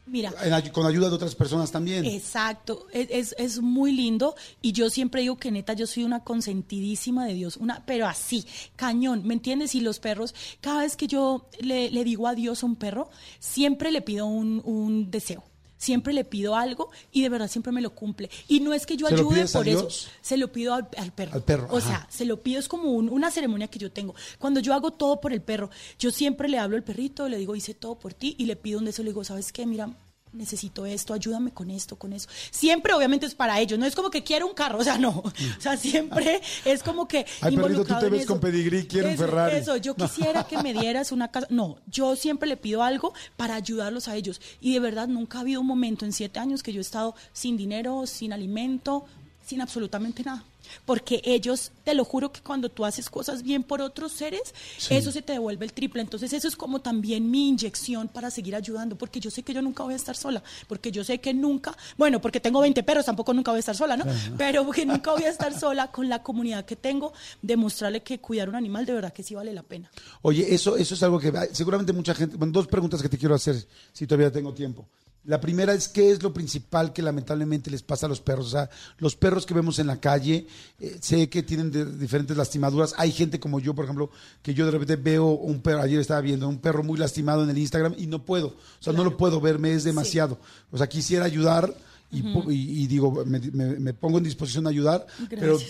Mira, En con ayuda de otras personas también. Exacto, es, es, es muy lindo y yo siempre digo que neta yo soy una consentidísima de Dios, una, pero así, cañón, ¿me entiendes? Y los perros, cada vez que yo le, le digo adiós a un perro, siempre le pido un, un deseo. Siempre le pido algo y de verdad siempre me lo cumple. Y no es que yo ¿Se lo ayude por eso, se lo pido al, al perro. Al perro, O ajá. sea, se lo pido, es como un- una ceremonia que yo tengo. Cuando yo hago todo por el perro, yo siempre le hablo al perrito, le digo, hice todo por ti, y le pido un deseo, le digo, ¿sabes qué? Mira, necesito esto, ayúdame con esto, con eso. Siempre, obviamente, es para ellos, no es como que quiero un carro, o sea, no. O sea, siempre es como que. Ay, perrito, tú te ves con pedigrí, quiero un Ferrari. Eso, yo quisiera que me dieras una casa. No, yo siempre le pido algo para ayudarlos a ellos. Y de verdad, nunca ha habido un momento en siete años que yo he estado sin dinero, sin alimento, sin absolutamente nada. Porque ellos, te lo juro que cuando tú haces cosas bien por otros seres, eso se te devuelve el triple. Entonces eso es como también mi inyección para seguir ayudando, porque yo sé que yo nunca voy a estar sola, porque yo sé que nunca, bueno, porque tengo 20 perros, tampoco nunca voy a estar sola, ¿no? Pero que nunca voy a estar sola con la comunidad que tengo, demostrarle que cuidar un animal de verdad que sí vale la pena. Oye, eso, eso es algo que seguramente mucha gente. Bueno, dos preguntas que te quiero hacer, si todavía tengo tiempo. La primera es qué es lo principal que lamentablemente les pasa a los perros. O sea, los perros que vemos en la calle, eh, sé que tienen de- diferentes lastimaduras. Hay gente como yo, por ejemplo, que yo de repente veo un perro, ayer estaba viendo un perro muy lastimado en el Instagram y no puedo. O sea, no lo puedo ver, me es demasiado. O sea, quisiera ayudar y, po- y- y digo, me, me- me pongo en disposición a ayudar,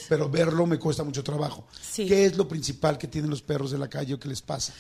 pero verlo me cuesta mucho trabajo. Sí. ¿Qué es lo principal que tienen los perros de la calle o que les pasa?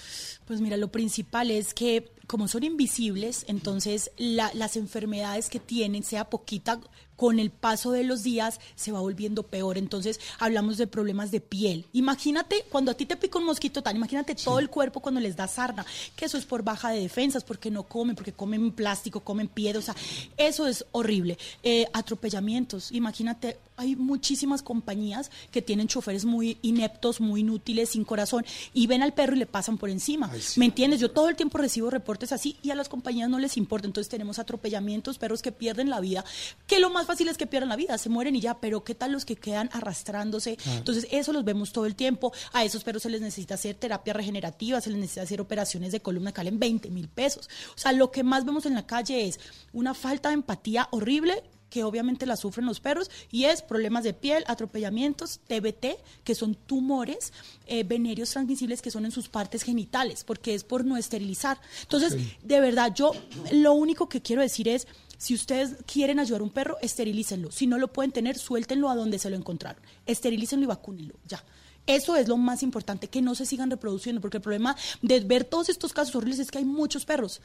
Pues mira, lo principal es que como son invisibles, entonces la- las enfermedades que tienen, sea poquita, con el paso de los días se va volviendo peor. Entonces hablamos de problemas de piel. Imagínate cuando a ti te pica un mosquito tan, imagínate todo el cuerpo cuando les da sarna, que eso es por baja de defensas, porque no comen, porque comen plástico, comen piedra, o sea, eso es horrible. Eh, atropellamientos, imagínate, hay muchísimas compañías que tienen choferes muy ineptos, muy inútiles, sin corazón, y ven al perro y le pasan por encima. Ay, sí. ¿Me entiendes? Yo todo el tiempo recibo reportes así y a las compañías no les importa. Entonces tenemos atropellamientos, perros que pierden la vida, que lo más fácil es que pierdan la vida, se mueren y ya, pero ¿qué tal los que quedan arrastrándose? Entonces eso los vemos todo el tiempo. A esos perros se les necesita hacer terapia regenerativa, se les necesita hacer operaciones de columna que valen 20 mil pesos. O sea, lo que más vemos en la calle es una falta de empatía horrible que obviamente la sufren los perros, y es problemas de piel, atropellamientos, TBT, que son tumores eh, venéreos transmisibles que son en sus partes genitales, porque es por no esterilizar. Entonces, de verdad, yo lo único que quiero decir es, si ustedes quieren ayudar a un perro, esterilícenlo. Si no lo pueden tener, suéltenlo a donde se lo encontraron. Esterilícenlo y vacúnenlo, ya. Eso es lo más importante, que no se sigan reproduciendo, porque el problema de ver todos estos casos horribles es que hay muchos perros.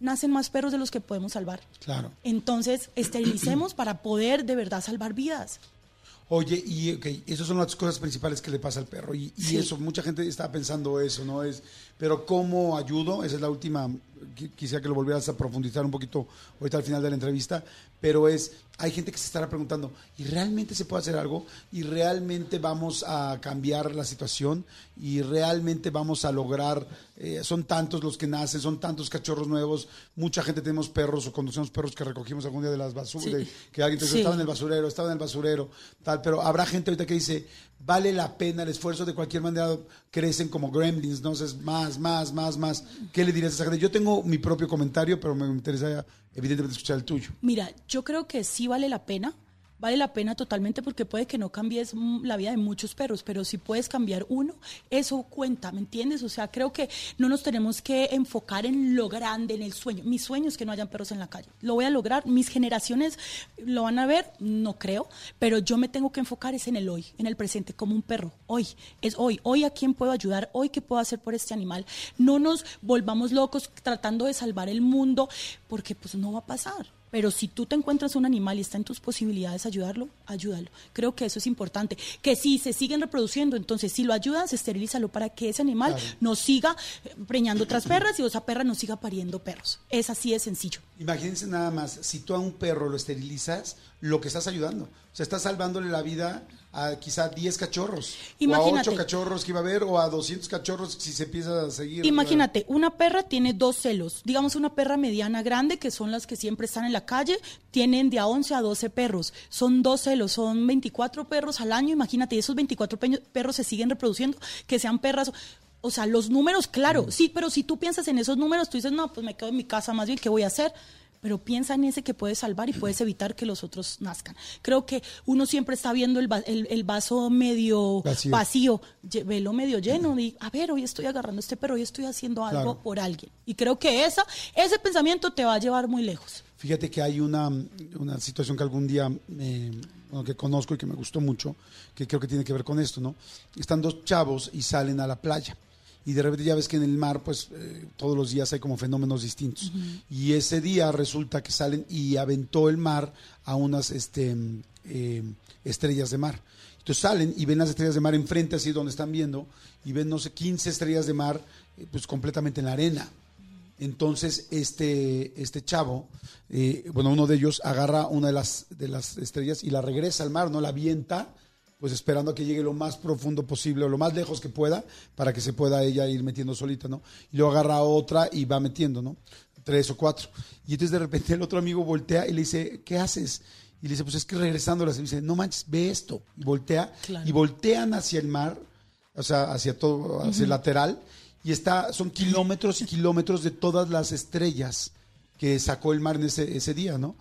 Nacen más perros de los que podemos salvar. Claro. Entonces, esterilicemos para poder de verdad salvar vidas. Oye, y ok, esas son las cosas principales que le pasa al perro. Y, y Sí. eso, mucha gente está pensando eso, ¿no? Es, pero ¿cómo ayudo? Esa es la última, quisiera que lo volvieras a profundizar un poquito ahorita al final de la entrevista, pero es, hay gente que se estará preguntando, ¿y realmente se puede hacer algo? ¿Y realmente vamos a cambiar la situación? ¿Y realmente vamos a lograr, eh, son tantos los que nacen, son tantos cachorros nuevos, mucha gente tenemos perros o conducimos perros que recogimos algún día de las basuras, Sí. que alguien te dice, Sí. estaba en el basurero, estaba en el basurero, tal, pero habrá gente ahorita que dice, vale la pena el esfuerzo, de cualquier manera crecen como gremlins, ¿no? Entonces, más, más, más, más. ¿Qué le dirías a esa gente? Yo tengo mi propio comentario, pero me interesa evidentemente escuchar el tuyo. Mira, yo creo que sí vale la pena. Vale la pena totalmente porque puede que no cambies mm, la vida de muchos perros, pero si puedes cambiar uno, eso cuenta, ¿me entiendes? O sea, creo que no nos tenemos que enfocar en lo grande, en el sueño. Mi sueño es que no hayan perros en la calle. Lo voy a lograr, mis generaciones lo van a ver, no creo, pero yo me tengo que enfocar es en el hoy, en el presente, como un perro. Hoy, es hoy. Hoy a quién puedo ayudar, hoy qué puedo hacer por este animal. No nos volvamos locos tratando de salvar el mundo, porque pues no va a pasar. Pero si tú te encuentras un animal y está en tus posibilidades ayudarlo, ayúdalo. Creo que eso es importante. Que si se siguen reproduciendo, entonces si lo ayudas, esterilízalo para que ese animal no siga eh, preñando otras perras y esa perra no siga pariendo perros. Es así de sencillo. Imagínense nada más, si tú a un perro lo esterilizas, lo que estás ayudando. O sea, estás salvándole la vida a quizá 10 cachorros. O a Imagínate. 8 cachorros que iba a haber, o a 200 cachorros si se empieza a seguir. Imagínate, una perra tiene dos celos. Digamos una perra mediana grande, que son las que siempre están en la calle, tienen de a 11 a 12 perros. Son dos celos, son 24 perros al año. Imagínate, esos 24 peño- perros se siguen reproduciendo, que sean perras. O sea, los números, claro, sí, pero si tú piensas en esos números, tú dices, no, pues me quedo en mi casa más bien, ¿qué voy a hacer? Pero piensa en ese que puedes salvar y puedes evitar que los otros nazcan. Creo que uno siempre está viendo el, va- el- el vaso medio Vacío. vacío, velo medio lleno. Y, a ver, hoy estoy agarrando este perro, hoy estoy haciendo algo Claro. por alguien. Y creo que esa, ese pensamiento te va a llevar muy lejos. Fíjate que hay una, una situación que algún día eh, bueno, que conozco y que me gustó mucho, que creo que tiene que ver con esto, ¿no? Están dos chavos y salen a la playa. Y de repente ya ves que en el mar, pues eh, todos los días hay como fenómenos distintos. Y ese día resulta que salen y aventó el mar a unas este, eh, estrellas de mar. Entonces salen y ven las estrellas de mar enfrente, así donde están viendo, y ven, no sé, 15 estrellas de mar, eh, pues completamente en la arena. Entonces, este, este chavo, eh, bueno, uno de ellos agarra una de las, de las estrellas y la regresa al mar, ¿no? La avienta, pues esperando a que llegue lo más profundo posible o lo más lejos que pueda para que se pueda ella ir metiendo solita, ¿no? Y luego agarra otra y va metiendo, ¿no? Tres o cuatro. Y entonces de repente el otro amigo voltea y le dice, ¿qué haces? Y le dice, pues es que regresándolas. Y dice, no manches, ve esto. Y voltea. Claro. Y voltean hacia el mar, o sea, hacia todo, hacia el lateral. Y está, son kilómetros y kilómetros de todas las estrellas que sacó el mar en ese, ese día, ¿no?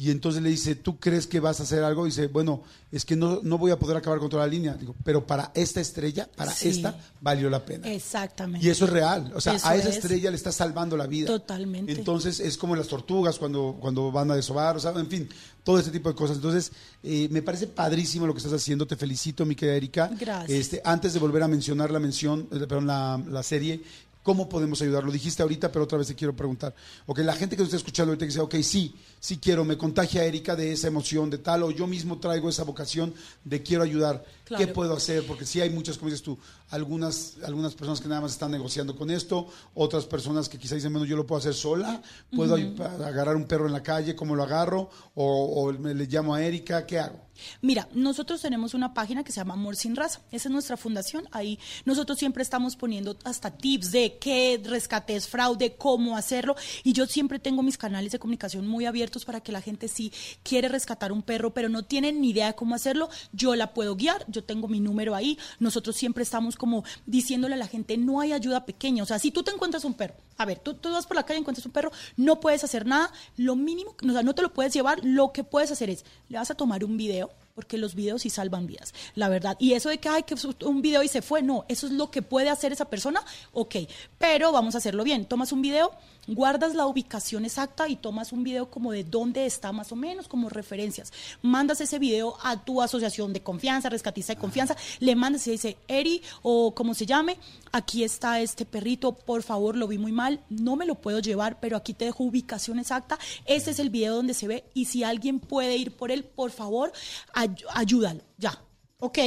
Y entonces le dice, ¿tú crees que vas a hacer algo? Y dice, bueno, es que no, no voy a poder acabar con toda la línea. Digo, pero para esta estrella, para Sí. esta, valió la pena. Exactamente. Y eso es real. O sea, Eso a esa es. estrella le está salvando la vida. Totalmente. Entonces es como las tortugas cuando, cuando van a desovar, o sea, en fin, todo este tipo de cosas. Entonces, eh, me parece padrísimo lo que estás haciendo. Te felicito, mi querida Erika. Gracias. Este, antes de volver a mencionar la mención, eh, perdón, la, la serie, ¿cómo podemos ayudar? Lo dijiste ahorita, pero otra vez te quiero preguntar. Ok, la gente que está escuchando ahorita que dice, ok, sí, sí quiero, me contagia Erika de esa emoción, de tal, o yo mismo traigo esa vocación de quiero ayudar. ¿Qué puedo hacer? Porque sí hay muchas, como dices tú, algunas, algunas personas que nada más están negociando con esto, otras personas que quizás dicen, bueno, yo lo puedo hacer sola, puedo agarrar un perro en la calle, ¿cómo lo agarro? O, o me le llamo a Erika, ¿qué hago? Mira, nosotros tenemos una página que se llama Amor Sin Raza. Esa es nuestra fundación. Ahí nosotros siempre estamos poniendo hasta tips de qué rescate es fraude, cómo hacerlo. Y yo siempre tengo mis canales de comunicación muy abiertos para que la gente si quiere rescatar un perro, pero no tiene ni idea de cómo hacerlo, yo la puedo guiar. Yo tengo mi número ahí. Nosotros siempre estamos como diciéndole a la gente, no hay ayuda pequeña. O sea, si tú te encuentras un perro, a ver, tú, tú vas por la calle y encuentras un perro, no puedes hacer nada. Lo mínimo, o sea, no te lo puedes llevar. Lo que puedes hacer es, le vas a tomar un video porque los videos sí salvan vidas, la verdad. Y eso de que hay que un video y se fue, no, eso es lo que puede hacer esa persona, ok, pero vamos a hacerlo bien. Tomas un video, guardas la ubicación exacta y tomas un video como de dónde está más o menos, como referencias. Mandas ese video a tu asociación de confianza, rescatista de confianza, le mandas y dice, Eri, o como se llame, aquí está este perrito, por favor, lo vi muy mal, no me lo puedo llevar, pero aquí te dejo ubicación exacta, este es el video donde se ve y si alguien puede ir por él, por favor, ay- ayúdalo, ya, ¿ok?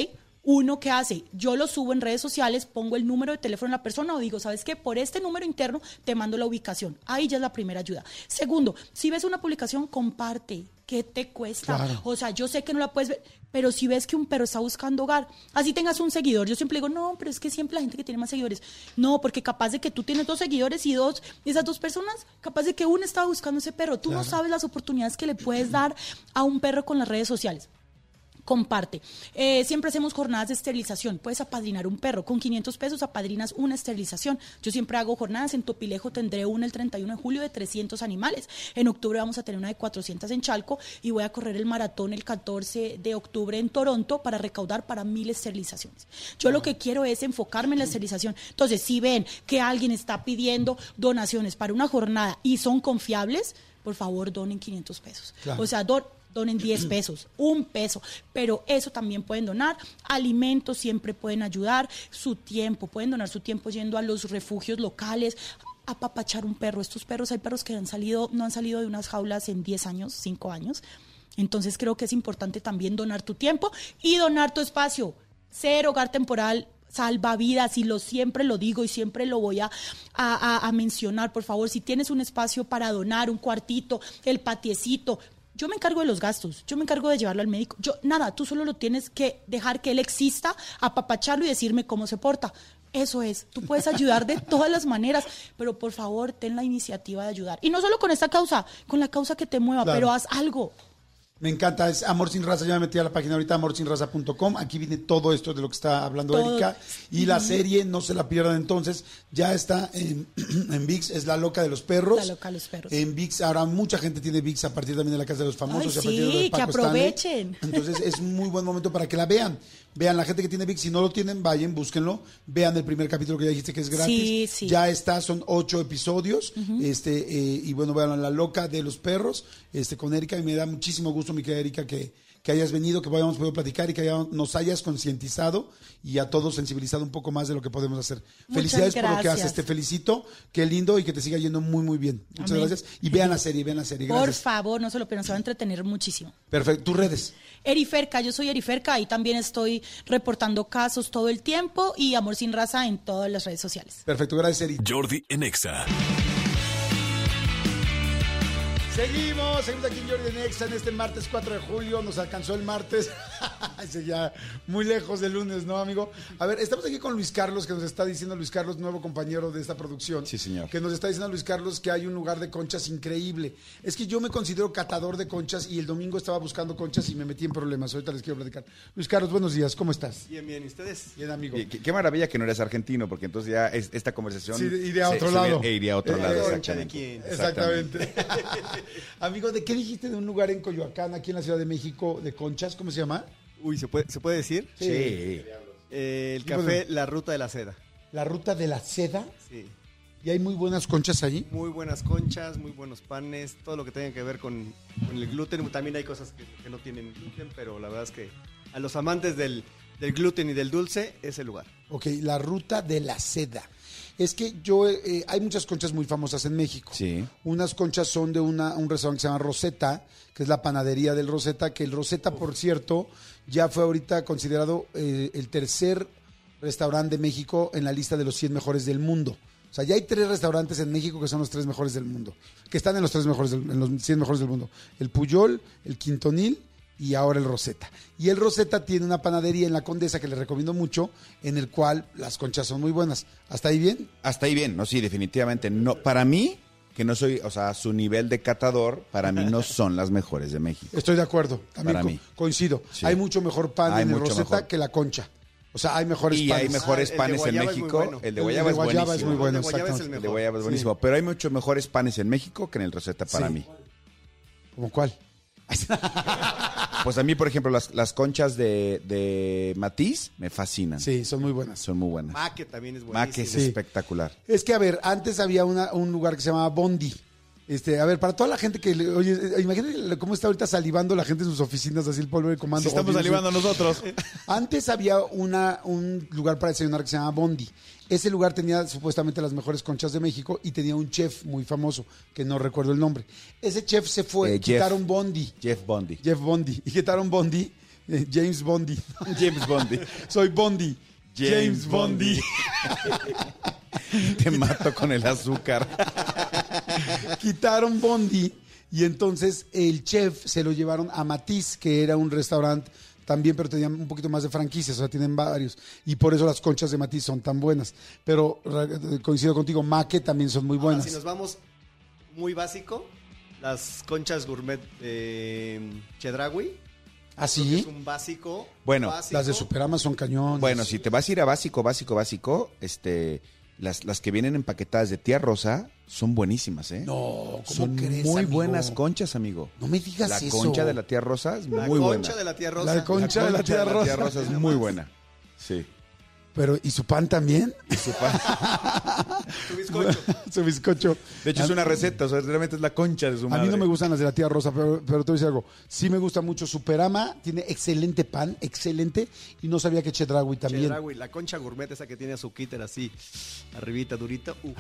Uno que hace, yo lo subo en redes sociales, pongo el número de teléfono de la persona o digo, ¿sabes qué? Por este número interno te mando la ubicación. Ahí ya es la primera ayuda. Segundo, si ves una publicación, comparte. ¿Qué te cuesta? Claro. O sea, yo sé que no la puedes ver, pero si ves que un perro está buscando hogar, así tengas un seguidor, yo siempre digo, no, pero es que siempre la gente que tiene más seguidores, no, porque capaz de que tú tienes dos seguidores y dos, esas dos personas, capaz de que uno estaba buscando ese perro, tú no sabes las oportunidades que le puedes dar a un perro con las redes sociales comparte. Eh, siempre hacemos jornadas de esterilización. Puedes apadrinar un perro. Con 500 pesos apadrinas una esterilización. Yo siempre hago jornadas. En Topilejo tendré una el 31 de julio de 300 animales. En octubre vamos a tener una de 400 en Chalco y voy a correr el maratón el 14 de octubre en Toronto para recaudar para mil esterilizaciones. Yo lo que quiero es enfocarme en la esterilización. Entonces, si ven que alguien está pidiendo donaciones para una jornada y son confiables, por favor donen 500 pesos. Claro. O sea, don- donen 10 pesos, un peso, pero eso también pueden donar. Alimentos siempre pueden ayudar, su tiempo, pueden donar su tiempo yendo a los refugios locales, apapachar un perro. Estos perros, hay perros que han salido, no han salido de unas jaulas en 10 años, 5 años. Entonces creo que es importante también donar tu tiempo y donar tu espacio. Ser hogar temporal salva vidas y lo siempre lo digo y siempre lo voy a- a- a mencionar. Por favor, si tienes un espacio para donar, un cuartito, el patiecito, yo me encargo de los gastos, yo me encargo de llevarlo al médico. Yo, nada, tú solo lo tienes que dejar que él exista, apapacharlo y decirme cómo se porta. Eso es, tú puedes ayudar de todas las maneras, pero por favor, ten la iniciativa de ayudar. Y no solo con esta causa, con la causa que te mueva, Claro. pero haz algo. Me encanta, es Amor Sin Raza, ya me metí a la página ahorita, amorsinraza.com, aquí viene todo esto de lo que está hablando Todo. Erika, y la serie, no se la pierdan entonces, ya está en, en VIX, es La Loca de los Perros. La Loca de los Perros. En VIX, ahora mucha gente tiene VIX a partir también de la Casa de los Famosos. Ay, y a partir de sí, lo de que Paco Stanley. aprovechen. Entonces es un muy buen momento para que la vean. Vean, la gente que tiene VIX, si no lo tienen, vayan, búsquenlo. Vean el primer capítulo que ya dijiste que es gratis. Sí, sí. Ya está, son ocho episodios. este eh, Y bueno, vean La Loca de los Perros este con Erika. Y me da muchísimo gusto, mi querida Erika, que, que hayas venido, que hayamos podido platicar y que haya- nos hayas concientizado y a todos sensibilizado un poco más de lo que podemos hacer. Muchas Felicidades por lo que haces. Te felicito. Qué lindo y que te siga yendo muy, muy bien. Muchas Amén. gracias. Y vean la serie, vean la serie. Por Gracias. favor, no se lo pierdan, se va a entretener muchísimo. Perfecto. Tus redes. Eriferca, yo soy Eriferca, ahí también estoy reportando casos todo el tiempo y Amor Sin Raza en todas las redes sociales. Perfecto. Gracias, Erika. Jordi en Exa. Seguimos, seguimos aquí en Jordi Nexa en este martes 4 de julio. Nos alcanzó el martes. Ese ya muy lejos del lunes, ¿no, amigo? A ver, estamos aquí con Luis Carlos, que nos está diciendo Luis Carlos, nuevo compañero de esta producción. Sí, señor. Que nos está diciendo Luis Carlos que hay un lugar de conchas increíble. Es que yo me considero catador de conchas y el domingo estaba buscando conchas y me metí en problemas. Ahorita les quiero platicar. Luis Carlos, buenos días, ¿cómo estás? Bien, bien, ¿y ustedes? Bien, amigo. Qué, qué- qué maravilla que no eres argentino, porque entonces ya es- esta conversación Sí, iría a se- otro se lado. ve- e iría a otro Eh, lado, eh, exactamente. ¿de quién? Exactamente. Amigo, ¿de qué dijiste de un lugar en Coyoacán, aquí en la Ciudad de México, de conchas? ¿Cómo se llama? Uy, ¿se puede, ¿se puede decir? Sí. Eh, el café de- La Ruta de la Seda. La ruta de la seda. Sí. Y hay muy buenas conchas allí. Muy buenas conchas, muy buenos panes, todo lo que tenga que ver con, con el gluten. También hay cosas que, que no tienen gluten, pero la verdad es que a los amantes del, del gluten y del dulce es el lugar. Ok, la ruta de la seda. Es que yo, eh, hay muchas conchas muy famosas en México. Sí. Unas conchas son de una, un restaurante que se llama Rosetta, que es la panadería del Rosetta, que el Rosetta, por cierto, ya fue ahorita considerado eh, el tercer restaurante de México en la lista de los 100 mejores del mundo. O sea, ya hay tres restaurantes en México que son los tres mejores del mundo, que están en los tres mejores, del- en los 100 mejores del mundo. El Puyol, el Quintonil y ahora el Rosetta. Y el Rosetta tiene una panadería en la Condesa que les recomiendo mucho, en el cual las conchas son muy buenas. ¿Hasta ahí bien? Hasta ahí bien, no, sí, definitivamente. No, para mí, que no soy, o sea, su nivel de catador, para mí no son las mejores de México. Estoy de acuerdo, también Para co- mí. coincido. Sí. Hay mucho mejor pan Hay en el Rosetta mejor. que la concha. O sea, hay mejores Y panes. hay mejores Ah, panes en México. bueno. El de El de guayaba es buenísimo. muy bueno, El de guayaba es el de guayaba es buenísimo. Pero hay muchos mejores panes en México que en el Rosetta para Sí. mí. ¿Como cuál? Pues a mí, por ejemplo, las, las conchas de, de Matiz me fascinan. Sí, son muy buenas. Son muy buenas. Maque también es buenísimo. Maque es Sí. espectacular. Es que, a ver, antes había una- un lugar que se llamaba Bondi. Este, a ver, para toda la gente que, le- oye, eh, imagínate cómo está ahorita salivando la gente en sus oficinas, así el polvo de comando. Obvio, nosotros. Antes había una, un lugar para desayunar que se llama Bondi. Ese lugar tenía supuestamente las mejores conchas de México y tenía un chef muy famoso, que no recuerdo el nombre. Ese chef se fue, Eh, Jeff. quitaron Bondi. Jeff Bondi. Jeff Bondi. Y quitaron Bondi, eh, James Bondi. James Bondi. Soy Bondi. James, James Bondi. Te mato con el azúcar. quitaron Bondi y entonces el chef se lo llevaron a Matiz, que era un restaurante también, pero tenían un poquito más de franquicias, o sea, tienen varios. Y por eso las conchas de Matiz son tan buenas. Pero coincido contigo, Maque también son muy Ahora, buenas. si nos vamos muy básico, las conchas gourmet de Chedraui. ¿Ah, sí? Es un básico. Bueno, básico. Las de Superama son cañones. Bueno, si te vas a ir a básico, básico, básico, este, las, las que vienen empaquetadas de tía Rosa son buenísimas, ¿eh? No, ¿cómo son crees, muy amigo? buenas conchas, amigo. No me digas La eso. concha de la tía Rosa es La muy concha buena. de la tía Rosa. La de concha de la tía Rosa. es muy buena. Sí. Pero, ¿y su pan también? Tu bizcocho. su bizcocho. De hecho, es una receta, o sea, realmente es la concha de su A madre. mí no me gustan las de la tía Rosa, pero, pero te voy a decir algo. Sí me gusta mucho Superama, tiene excelente pan, excelente, y no sabía que Chedraui también. Chedraui, la concha gourmet esa que tiene su kíter así, arribita, durita. Uf,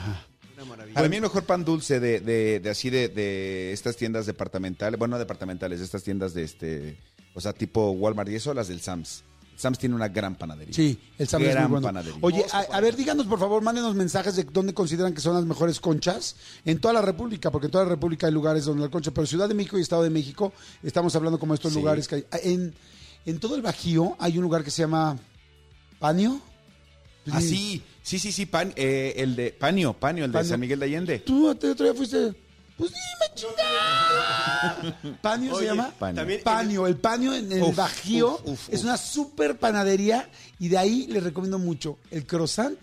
una maravilla. Para mí el mejor pan dulce de, de, de así de, de estas tiendas departamentales, bueno, no departamentales, de estas tiendas de este, o sea, tipo Walmart y eso, las del Sams. Sam's tiene una gran panadería. Sí, el Sam es Gran muy bueno. panadería. Oye, a, a ver, díganos por favor, mándenos mensajes de dónde consideran que son las mejores conchas en toda la República, porque en toda la República hay lugares donde la concha, pero Ciudad de México y Estado de México, estamos hablando como estos Sí. lugares que hay. En, en todo el Bajío hay un lugar que se llama Panio. Ah, sí, sí, sí, sí, pan, eh, el de Panio, Panio, el de Panio. San Miguel de Allende. Tú el otro día fuiste. Pues dime, chica. ¿Panio se llama? Panio. También Panio, el Panio en el Uf, Bajío uf, uf, es una super panadería y de ahí les recomiendo mucho el croissant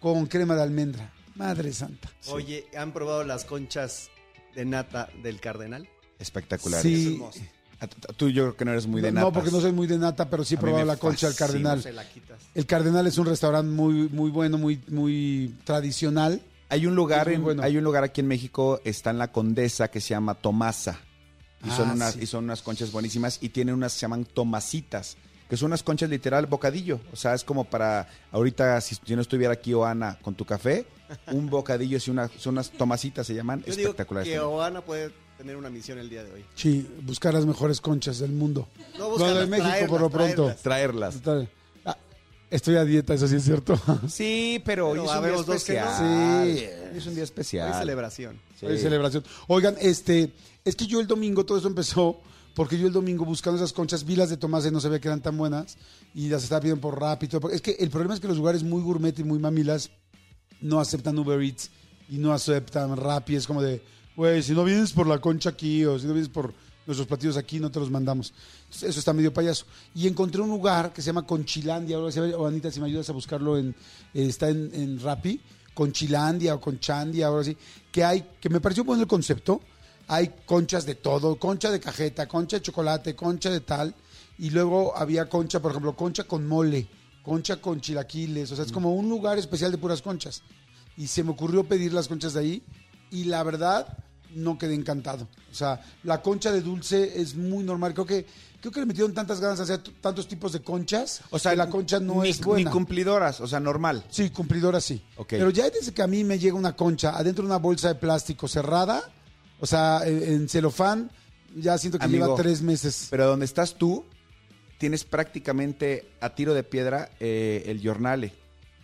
con crema de almendra. Madre santa. Oye, ¿han probado las conchas de nata del cardenal? Espectacular. Sí. Tú yo creo que no eres muy de no, natas. porque no soy muy de nata, pero sí he probado la concha del. Cardenal. Se la quitas. El Cardenal es un restaurante muy, muy bueno, muy, muy tradicional. Hay un lugar en, bueno. hay un lugar aquí en México, está en la Condesa que se llama Tomasa. Y son Ah, unas, sí. y son unas conchas buenísimas y tienen unas que se llaman tomasitas, que son unas conchas literal bocadillo. O sea, es como para ahorita, si yo no estuviera aquí, Oana, con tu café, un bocadillo y una, son unas tomasitas se llaman Yo digo espectaculares. que también. Oana puede tener una misión el día de hoy. Sí, buscar las mejores conchas del mundo. No, Bueno, de México por lo pronto. traerlas. Traerlas. Estoy a dieta, eso sí es cierto. Sí, pero, Pero hoy es un día especial. Sí. Hoy es un día Hoy especial. es celebración. Sí. Hoy celebración. Oigan, este, es que yo el domingo, todo eso empezó porque yo el domingo buscando esas conchas, vi las de Tomás y no sabía que eran tan buenas y las estaba pidiendo por rápido. Es que el problema es que los lugares muy gourmet y muy mamilas no aceptan Uber Eats y no aceptan Rappi. Es como de, güey, si no vienes por la concha aquí o si no vienes por nuestros platillos aquí, no te los mandamos. Eso está medio payaso. Y encontré un lugar que se llama Conchilandia. Ahora, si- o Anita, si me ayudas a buscarlo, en, eh, está en, en Rappi. Conchilandia o Conchandia, ahora sí. Que hay, que me pareció bueno el concepto. hay conchas de todo, concha de cajeta, concha de chocolate, concha de tal, y luego había concha, por ejemplo, concha con mole, concha con chilaquiles, o sea, es como un lugar especial de puras conchas. Y se me ocurrió pedir las conchas de ahí, y la verdad, no quedé encantado. O sea, la concha de dulce es muy normal, creo que... Creo que le metieron tantas ganas de hacer tantos tipos de conchas. O sea, que la concha no ni, es buena. Ni cumplidoras, o sea, normal. Sí, cumplidora sí. Ok. Pero ya desde que a mí me llega una concha adentro de una bolsa de plástico cerrada, o sea, en, celofán, ya siento que Amigo, lleva tres meses. Pero donde estás tú, tienes prácticamente a tiro de piedra eh, el Giornale.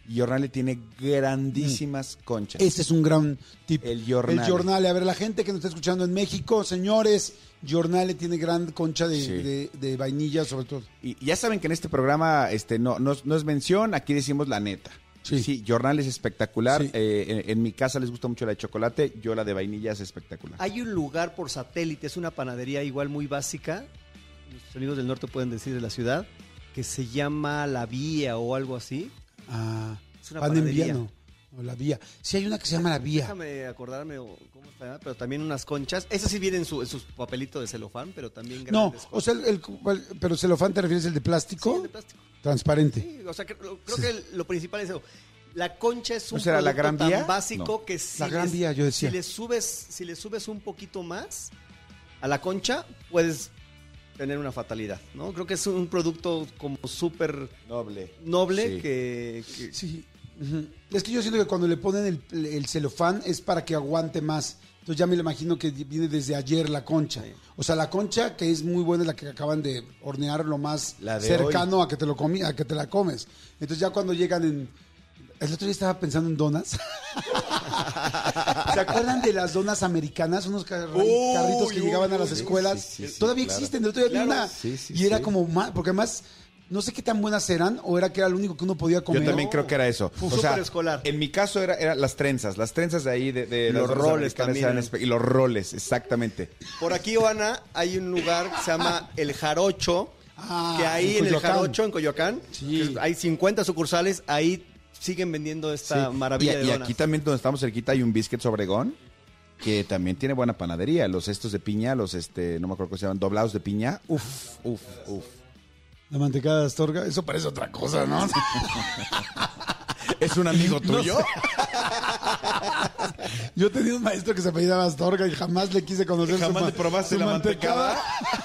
Y Giornale tiene grandísimas conchas. Este es un gran tip. El Giornale. El Giornale. A ver, la gente que nos está escuchando en México, señores, Giornale tiene gran concha de, Sí. de- de vainilla, sobre todo. Y ya saben que en este programa este, no, no, es- no es mención, aquí decimos la neta. Sí. Sí, es espectacular. Sí. Eh, en, en mi casa les gusta mucho la de chocolate, yo la de vainilla es espectacular. Hay un lugar por satélite, es una panadería igual muy básica, nuestros amigos del norte pueden decir de la ciudad, que se llama La Vía o algo así. Ah, Es una pan en panadería. vía, no. O la vía. Sí, hay una que se llama la vía. Déjame acordarme cómo está, pero también unas conchas. Esas sí vienen en su, en sus papelitos de celofán, pero también No, grandes. o sea, el, el- el- pero celofán te refieres el de plástico, Sí, el de plástico. transparente. Sí, o sea, que- lo- creo que lo principal es eso. La concha es un ¿No será la producto Gran tan Vía? básico No. que si La Gran les- Vía, yo decía. Si le subes, si le subes un poquito más a la concha, puedes tener una fatalidad, ¿no? Creo que es un producto como súper Noble. noble Sí. que, que- Sí. ujú. Es que yo siento que cuando le ponen el, el celofán es para que aguante más. Entonces ya me lo imagino que viene desde ayer la concha. O sea, la concha que es muy buena es la que acaban de hornear lo más La de cercano a que te lo comi a que te la comes. Entonces ya cuando llegan en el otro día estaba pensando en donas. ¿Se acuerdan de las donas americanas? Unos car- carritos que llegaban a las escuelas. sí, sí, sí, Todavía claro. existen. El otro día Claro. una Sí, sí, y era sí. como más, porque además no sé qué tan buenas eran o era que era lo único que uno podía comer. Yo también creo que era eso. Fu- o sea, súper escolar. en mi caso era, era las trenzas, las trenzas de ahí de, de Los roles también eran eran. y los roles, exactamente. Por aquí, Oana, hay un lugar que se llama El Jarocho, Ah, que ahí en en, el. Jarocho, en Coyoacán, hay 50 sucursales, ahí siguen vendiendo esta Sí. maravilla y, de y aquí también donde estamos cerquita hay un Biscuits Obregón que también tiene buena panadería, los estos de piña, los este, no me acuerdo cómo se llaman, doblados de piña. Uf, uf, uf. La mantecada de Astorga, eso parece otra cosa, ¿no? ¿Es un amigo tuyo? Yo tenía un maestro que se apellidaba Astorga y jamás le quise conocer ¿Jamás ma- le probaste su la mantecada?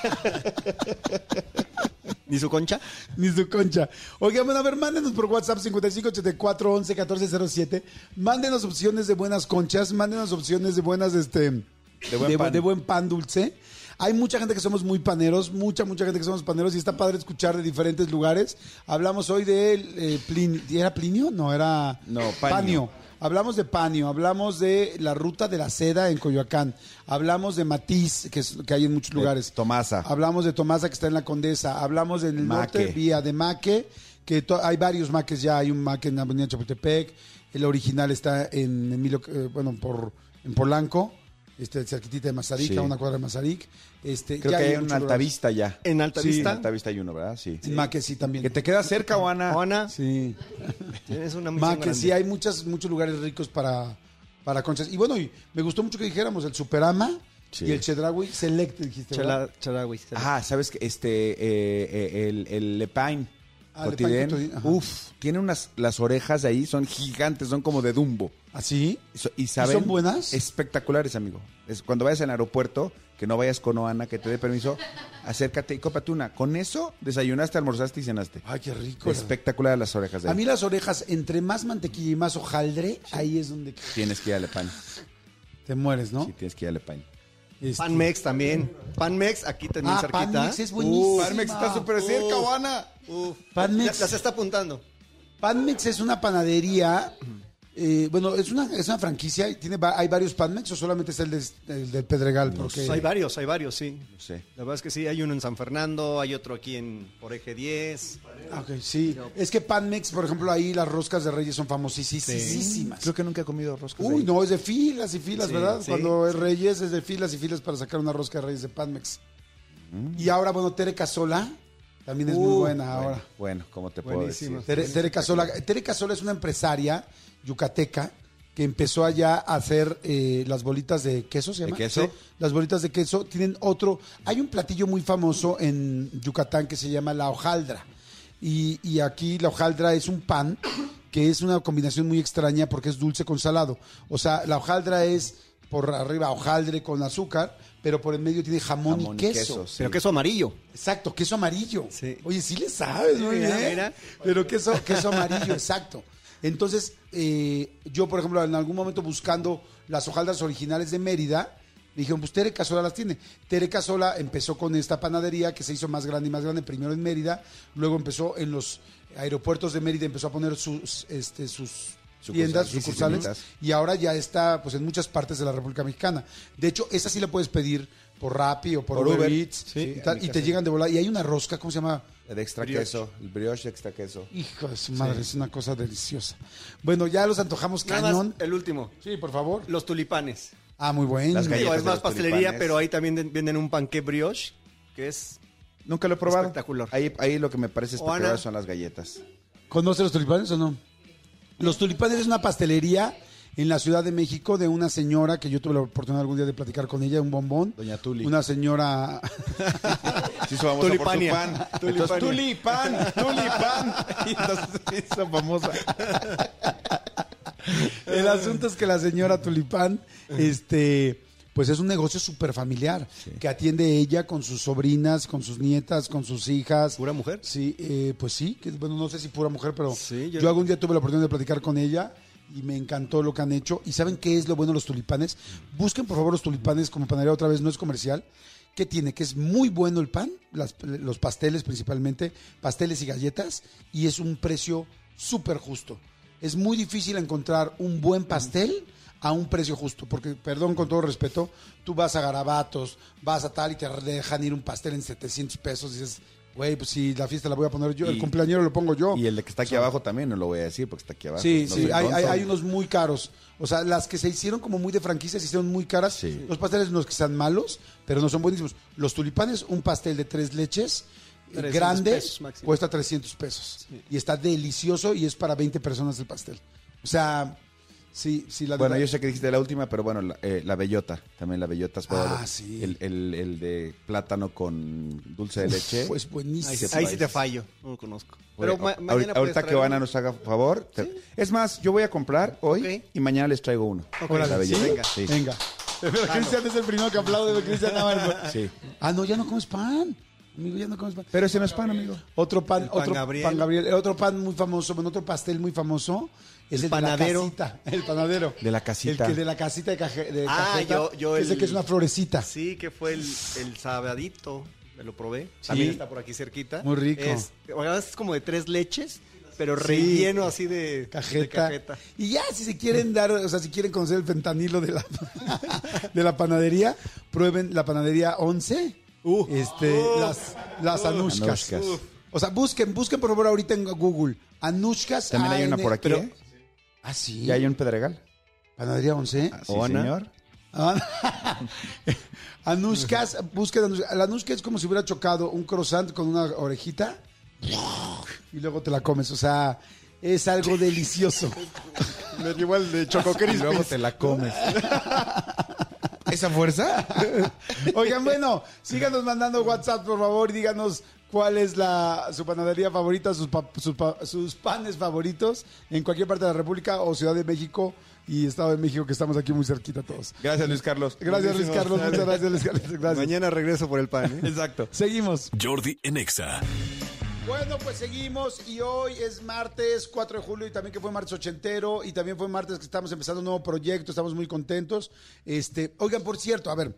¿Ni su concha? Ni su concha. Oigan, bueno, a ver, mándenos por WhatsApp 5584 11 1407. Mándenos opciones de buenas conchas, mándenos opciones de buenas, este, de buen pan. de buen pan dulce. Hay mucha gente que somos muy paneros, mucha, mucha gente que somos paneros y está padre escuchar de diferentes lugares. Hablamos hoy de eh, Plin- ¿era Plinio? No, era No, Panio. Hablamos de Panio, hablamos de la ruta de la seda en Coyoacán, hablamos de Matiz, que, es- que hay en muchos lugares. Tomasa. Hablamos de Tomasa, que está en la Condesa. Hablamos del Maque. norte, vía de Maque, que to- hay varios Maques ya. Hay un Maque en la Avenida Chapultepec. El original está en Emilio, eh, bueno, por, en Polanco, este, cerquitita de Mazarik, Sí. a una cuadra de Mazarik. Este, Creo ya que hay en un. Altavista ya. En Alta Sí. En Vista. Altavista hay uno, ¿verdad? Sí. Sí también. Que te queda cerca, Juana. Oana, Sí. tienes una misión Maque, grande. sí, hay muchas, muchos lugares ricos para, para conchas. Y bueno, y me gustó mucho que dijéramos el Superama Sí. y el Chedraui Select, dijiste. Chala- Charawi. Ah, ¿sabes qué? Este, eh, eh, el, el Lepine. Ah, Cotidén. Uf, tiene unas, las orejas de ahí son gigantes, son como de Dumbo. ¿Así? So- ¿Y, saben, son buenas? Espectaculares, amigo. Es, cuando vayas al aeropuerto, que no vayas con Oana, que te dé permiso, acércate y cómprate una. Con eso desayunaste, almorzaste y cenaste. Ay, qué rico. Espectacular las orejas de A ahí. mí las orejas, entre más mantequilla y más hojaldre, ahí es donde Tienes que ir a Lepine. te mueres, ¿no? Sí, tienes que ir a Lepine. Este- Panmex también. Panmex, aquí también Ah, cerquita. Panmex es buenísima. Panmex está súper cerca, Oana. Uf. Panmex. Las está apuntando. Panmex es una panadería. eh, bueno, es una, es una franquicia. Tiene, ¿Hay varios Panmex o solamente es el, de- el del Pedregal? Porque, Hay varios, hay varios, sí. No sé. La verdad es que sí, hay uno en San Fernando, hay otro aquí en por eje 10. Ah, ok, sí. Es que Panmex, por ejemplo, ahí las roscas de Reyes son famosísimas. Creo que nunca he comido roscas de Uy, no, es de filas y filas, Sí, ¿verdad? sí, Cuando es Reyes es de filas y filas para sacar una rosca de Reyes de Panmex. Y ahora, bueno, Tere Casola también es muy Uh, buena ahora. Bueno, ¿cómo te puedo decir? Tere, Tere Casola, Tere Casola es una empresaria yucateca que empezó allá a hacer eh, las bolitas de queso, ¿se ¿De llama? queso? Sí, las bolitas de queso. Tienen otro, hay un platillo muy famoso en Yucatán que se llama la hojaldra. Y, y aquí la hojaldra es un pan que es una combinación muy extraña porque es dulce con salado. O sea, la hojaldra es por arriba hojaldre con azúcar, pero por el medio tiene jamón, Jamón y queso. sí. Pero queso amarillo. Exacto, queso amarillo. Sí. Oye, sí le sabes, muy bien. mira. Pero queso, queso amarillo, exacto. Entonces, eh, yo, por ejemplo, en algún momento buscando las hojaldras originales de Mérida, me dijeron, pues Tere Casola las tiene. Tere Casola empezó con esta panadería que se hizo más grande y más grande, primero en Mérida, luego empezó en los aeropuertos de Mérida, empezó a poner sus, este, sus tiendas, sí, sí, sucursales, y ahora ya está pues en muchas partes de la República Mexicana. De hecho, esa sí la puedes pedir por Rappi o por, Por Uber, Uber, Eats sí, y, tal, y te llegan de volada. Y hay una rosca, ¿cómo se llama? De extra Brioche. queso, el brioche de extra queso. Hijo de su madre, es una cosa deliciosa. Bueno, ya los antojamos Nada más, cañón. el último. Sí, por favor. Los tulipanes. Ah, muy bueno. Las Digo, galletas es más pastelería, tulipanes. pero ahí también den- venden un panqué brioche, que es... Nunca lo he probado. Espectacular. Ahí, ahí lo que me parece espectacular Ana. son las galletas. ¿Conoce los tulipanes o no? Los tulipanes es una pastelería en la Ciudad de México de una señora que yo tuve la oportunidad algún día de platicar con ella, un bombón. Doña Tuli. Una señora. Se hizo famosa Tulipania. por su pan. Entonces, tulipán, tulipán. Y entonces se hizo famosa. El asunto es que la señora Tulipán, este, pues es un negocio súper familiar, que atiende ella con sus sobrinas, con sus nietas, con sus hijas. ¿Pura mujer? Sí, eh, pues sí, que, bueno, no sé si pura mujer, pero Sí, yo... yo- algún día tuve la oportunidad de platicar con ella y me encantó lo que han hecho. ¿Y saben qué es lo bueno de los tulipanes? Busquen por favor los tulipanes como panadería otra vez, no es comercial. ¿Qué tiene? Que es muy bueno el pan, las- los pasteles principalmente, pasteles y galletas, y es un precio súper justo. Es muy difícil encontrar un buen pastel a un precio justo, porque, perdón, con todo respeto, tú vas a Garabatos, vas a tal y te dejan ir un pastel en 700 pesos y dices, güey, pues si la fiesta la voy a poner yo, el cumpleañero lo pongo yo. Y el de que está aquí abajo también, no lo voy a decir porque está aquí abajo. Sí, No sí, hay, hay- hay unos muy caros. O sea, las que se hicieron como muy de franquicia se hicieron muy caras. Sí. Los pasteles no es que sean malos, pero no son buenísimos. Los tulipanes, un pastel de tres leches eh, 300 grande, pesos cuesta 300 pesos. Y está delicioso y es para 20 personas el pastel. O sea, sí, sí, la Bueno, yo sé que dijiste la última, pero bueno, la, eh, la bellota. También la bellota. es Ah, sí. El, el- el de plátano con dulce de leche. Pues buenísimo. Ahí, Sí, ahí te fallo, no lo conozco. Oye, Pero ma- ahorita- mañana ahorita que traer Ana uno. nos haga favor. te- Es más, yo voy a comprar hoy y mañana les traigo uno. Órale, La bellota. ¿sí? Venga. Sí. Venga. Pero Cristian es el primero que aplaude. Cristian Navarro. Sí. Ah, no, ya no comes pan. Amigo, ya no comes pan. Pero ese no es pan, amigo. Otro pan, El pan otro Gabriel. pan Gabriel, el otro pan muy famoso, bueno, otro pastel muy famoso El el, panadero. de la casita, el panadero. De la casita. El que de la casita de, caje, de Ah, cajeta, yo- yo que es de el- que es una florecita. Sí, que fue el, el sabadito. Me lo probé. También está por aquí cerquita. Muy rico. Es, es como de tres leches, pero Sí. relleno así de Cajeta. de cajeta. Y ya, si se quieren dar, o sea, si quieren conocer el fentanilo de la, de la panadería, prueben la panadería 11, Uh. este, las, las anushkas. Anushkas. O sea, busquen, busquen por favor ahorita en Google. Anushkas. También hay una AN por aquí, pero- ¿eh? Ah, sí. ¿Ya hay un pedregal? Panadería 11. Ah, sí, señor. Ah, busquen Anushka. La Anushka es como si hubiera chocado un croissant con una orejita y luego te la comes. O sea, es algo delicioso. Me dio igual de Choco Y luego te la comes. ¿Esa fuerza? Oigan, bueno, síganos mandando WhatsApp, por favor, y díganos cuál es la, su panadería favorita, sus, pa- sus, pa- sus panes favoritos en cualquier parte de la República o Ciudad de México y Estado de México, que estamos aquí muy cerquita todos. Gracias, Luis Carlos. Gracias, Luis. Carlos. Muchas gracias, Luis Carlos. Gracias. Mañana regreso por el pan. ¿eh? Exacto. Seguimos. Jordi en Exa. Bueno, pues seguimos y hoy es martes 4 de julio y también que fue martes ochentero y también fue martes que estamos empezando un nuevo proyecto, estamos muy contentos. Este, oigan, por cierto, a ver,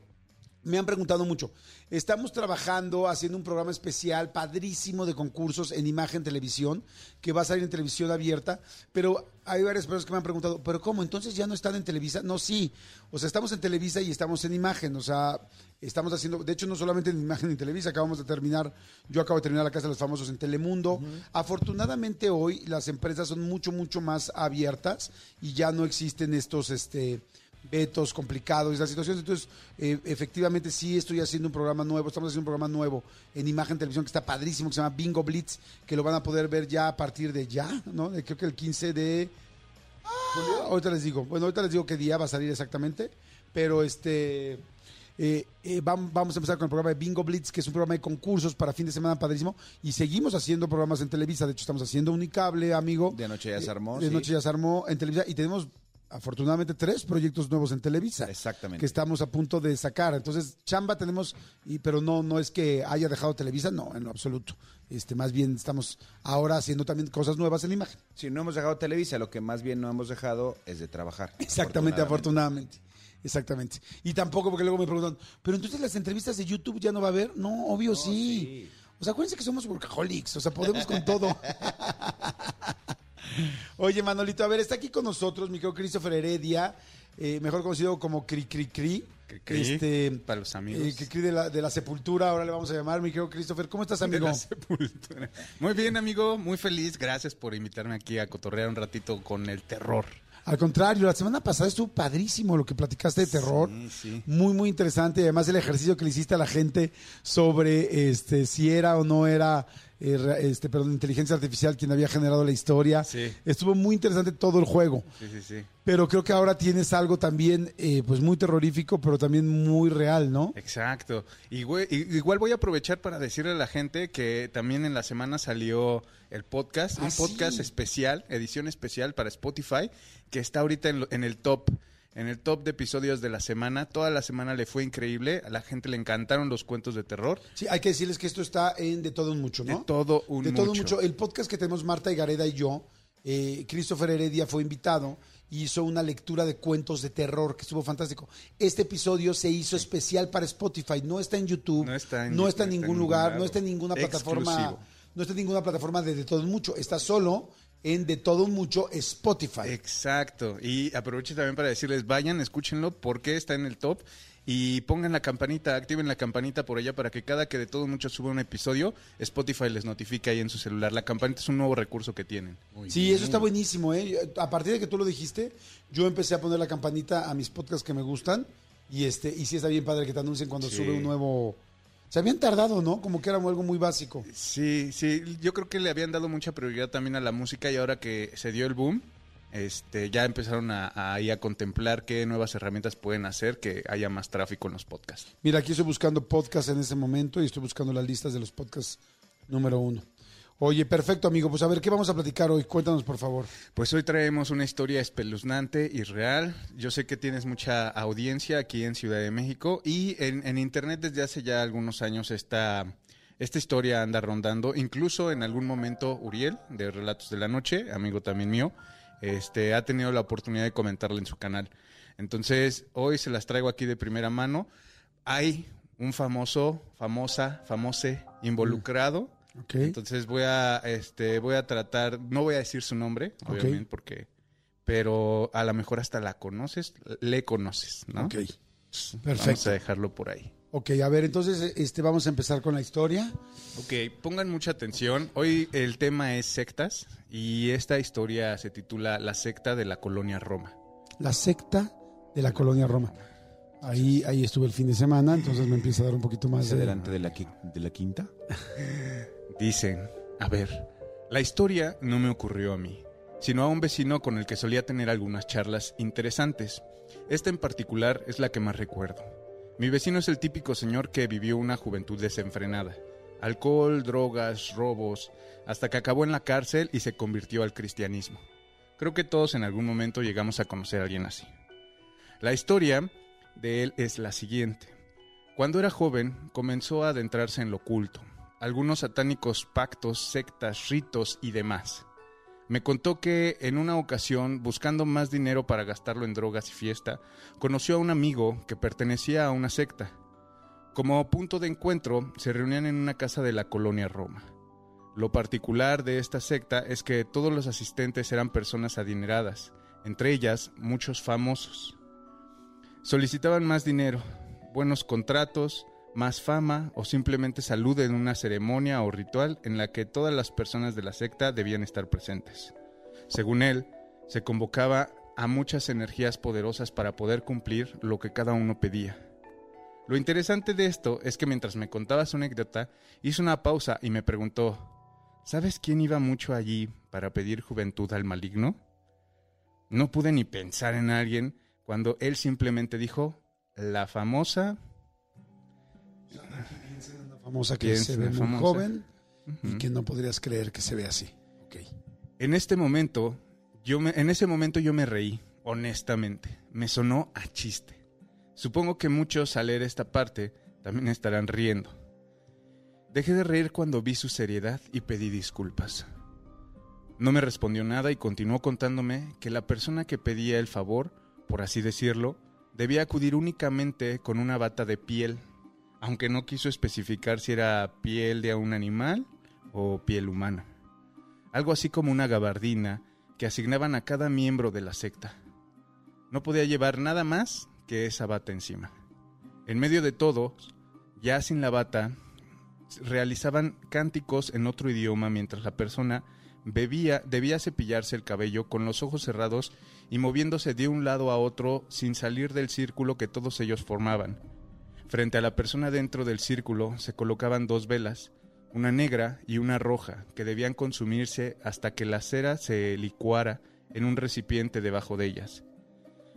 me han preguntado mucho. Estamos trabajando haciendo un programa especial padrísimo de concursos en imagen televisión que va a salir en televisión abierta, pero hay varias personas que me han preguntado, pero ¿cómo? Entonces ya no están en Televisa? No, sí. O sea, estamos en Televisa y estamos en imagen, o sea, estamos haciendo, de hecho no solamente en imagen en Televisa, acabamos de terminar, yo acabo de terminar la Casa de los Famosos en Telemundo. Afortunadamente hoy las empresas son mucho mucho más abiertas y ya no existen estos este vetos complicados y las situaciones. Entonces, eh, efectivamente, sí estoy haciendo un programa nuevo, estamos haciendo un programa nuevo en imagen televisión que está padrísimo, que se llama Bingo Blitz, que lo van a poder ver ya a partir de ya, ¿no? De, creo que el 15 de... Julio, ahorita les digo. Bueno, ahorita les digo qué día va a salir exactamente. Pero este. eh, eh, vam- vamos a empezar con el programa de Bingo Blitz, que es un programa de concursos para fin de semana padrísimo. Y seguimos haciendo programas en Televisa. De hecho, estamos haciendo Unicable, amigo. De anoche ya se armó, De sí. noche ya se armó en Televisa. Y tenemos, afortunadamente, tres proyectos nuevos en Televisa. Exactamente. Que estamos a punto de sacar. Entonces, chamba tenemos, y, pero no, no es que haya dejado Televisa, no, en lo absoluto. Este, más bien estamos ahora haciendo también cosas nuevas en la imagen. Si no hemos dejado Televisa, lo que más bien no hemos dejado es de trabajar. Exactamente, afortunadamente. Exactamente. Y tampoco porque luego me preguntan, pero entonces las entrevistas de YouTube ya no va a haber. No, obvio sí. O sea, acuérdense que somos workaholics, o sea, podemos con todo. Oye, Manolito, a ver, está aquí con nosotros mi querido Christopher Heredia, eh, mejor conocido como Cri Cri Cri. Cri, Este, para los amigos. eh, de la, de la sepultura, ahora le vamos a llamar, mi querido Christopher. ¿Cómo estás, De amigo? la sepultura. Muy bien, amigo. Muy feliz. Gracias por invitarme aquí a cotorrear un ratito con el terror. Al contrario, la semana pasada estuvo padrísimo lo que platicaste de terror. Sí, sí. Muy, muy interesante. Y además el ejercicio que le hiciste a la gente sobre este si era o no era eh, este, perdón, inteligencia artificial quien había generado la historia. Sí. Estuvo muy interesante todo el juego. Sí, sí, sí. Pero creo que ahora tienes algo también eh, pues muy terrorífico, pero también muy real, ¿no? Exacto. Y güey, i- igual voy a aprovechar para decirle a la gente que también en la semana salió el podcast, Ah, un podcast sí. especial, edición especial para Spotify, que está ahorita en, en el top, en el top de episodios de la semana. Toda la semana le fue increíble, a la gente le encantaron los cuentos de terror. Sí, hay que decirles que esto está en De Todo Un Mucho, ¿no? De todo un de todo mucho. mucho. El podcast que tenemos Marta Gareda y yo, eh, Christopher Heredia fue invitado y hizo una lectura de cuentos de terror que estuvo fantástico. Este episodio se hizo especial para Spotify, no está en YouTube, No está en no YouTube, está en ningún lugar, no está en ninguna plataforma, Exclusivo. no está en ninguna plataforma de De Todo Un Mucho, está solo en De Todo Mucho Spotify. Exacto. Y aprovecho también para decirles, vayan, escúchenlo porque está en el top. Y pongan la campanita, activen la campanita por allá para que cada que de todo mucho suba un episodio, Spotify les notifique ahí en su celular. La campanita es un nuevo recurso que tienen. Sí, eso está buenísimo, ¿eh? A partir de que tú lo dijiste, yo empecé a poner la campanita a mis podcasts que me gustan y este y sí está bien padre que te anuncien cuando Sí. sube un nuevo... Se habían tardado, ¿no? Como que era algo muy básico. Sí, sí, yo creo que le habían dado mucha prioridad también a la música y ahora que se dio el boom, este, ya empezaron a, a, contemplar qué nuevas herramientas pueden hacer que haya más tráfico en los podcasts. Mira, aquí estoy buscando podcasts en ese momento y estoy buscando las listas de los podcasts número uno. Oye, perfecto, amigo. Pues a ver, ¿qué vamos a platicar hoy? Cuéntanos, por favor. Pues hoy traemos una historia espeluznante y real. Yo sé que tienes mucha audiencia aquí en Ciudad de México y en, Internet desde hace ya algunos años esta, esta historia anda rondando. Incluso en algún momento Uriel, de Relatos de la Noche, amigo también mío, este, ha tenido la oportunidad de comentarla en su canal. Entonces, hoy se las traigo aquí de primera mano. Hay un famoso, famosa, famose involucrado. Entonces voy a, este, voy a tratar, no voy a decir su nombre, obviamente, porque, pero a lo mejor hasta la conoces, le conoces, ¿no? Ok. Vamos Perfecto. a dejarlo por ahí. Ok, a ver, entonces este, vamos a empezar con la historia. Ok, pongan mucha atención. Hoy el tema es sectas y esta historia se titula La secta de la colonia Roma. La secta de la colonia Roma. Ahí, ahí estuve el fin de semana, entonces me empieza a dar un poquito más Hacia de... adelante de la, qui- de la quinta. Dicen, a ver, la historia no me ocurrió a mí, sino a un vecino con el que solía tener algunas charlas interesantes. Esta en particular es la que más recuerdo. Mi vecino es el típico señor que vivió una juventud desenfrenada. Alcohol, drogas, robos, hasta que acabó en la cárcel y se convirtió al cristianismo. Creo que todos en algún momento llegamos a conocer a alguien así. La historia de él es la siguiente. Cuando era joven, comenzó a adentrarse en lo oculto, algunos satánicos pactos, sectas, ritos y demás. Me contó que en una ocasión, buscando más dinero para gastarlo en drogas y fiesta, conoció a un amigo que pertenecía a una secta. Como punto de encuentro, se reunían en una casa de la colonia Roma. Lo particular de esta secta es que todos los asistentes eran personas adineradas, entre ellas muchos famosos. Solicitaban más dinero, buenos contratos, más fama o simplemente salud en una ceremonia o ritual en la que todas las personas de la secta debían estar presentes. Según él, se convocaba a muchas energías poderosas para poder cumplir lo que cada uno pedía. Lo interesante de esto es que mientras me contaba su anécdota, hizo una pausa y me preguntó, ¿sabes quién iba mucho allí para pedir juventud al maligno? No pude ni pensar en alguien cuando él simplemente dijo, la famosa... Una famosa que se ve muy famosa. joven y que no podrías creer que se ve así. Ok. En este momento, yo me, en ese momento yo me reí, honestamente. Me sonó a chiste. Supongo que muchos al leer esta parte también estarán riendo. Dejé de reír cuando vi su seriedad y pedí disculpas. No me respondió nada y continuó contándome que la persona que pedía el favor, por así decirlo, debía acudir únicamente con una bata de piel, aunque no quiso especificar si era piel de un animal o piel humana algo así como una gabardina que asignaban a cada miembro de la secta. No podía llevar nada más que esa bata encima. En medio de todo, ya sin la bata, realizaban cánticos en otro idioma mientras la persona bebía, debía cepillarse el cabello con los ojos cerrados y moviéndose de un lado a otro sin salir del círculo que todos ellos formaban. Frente a la persona dentro del círculo se colocaban dos velas, una negra y una roja, que debían consumirse hasta que la cera se licuara en un recipiente debajo de ellas.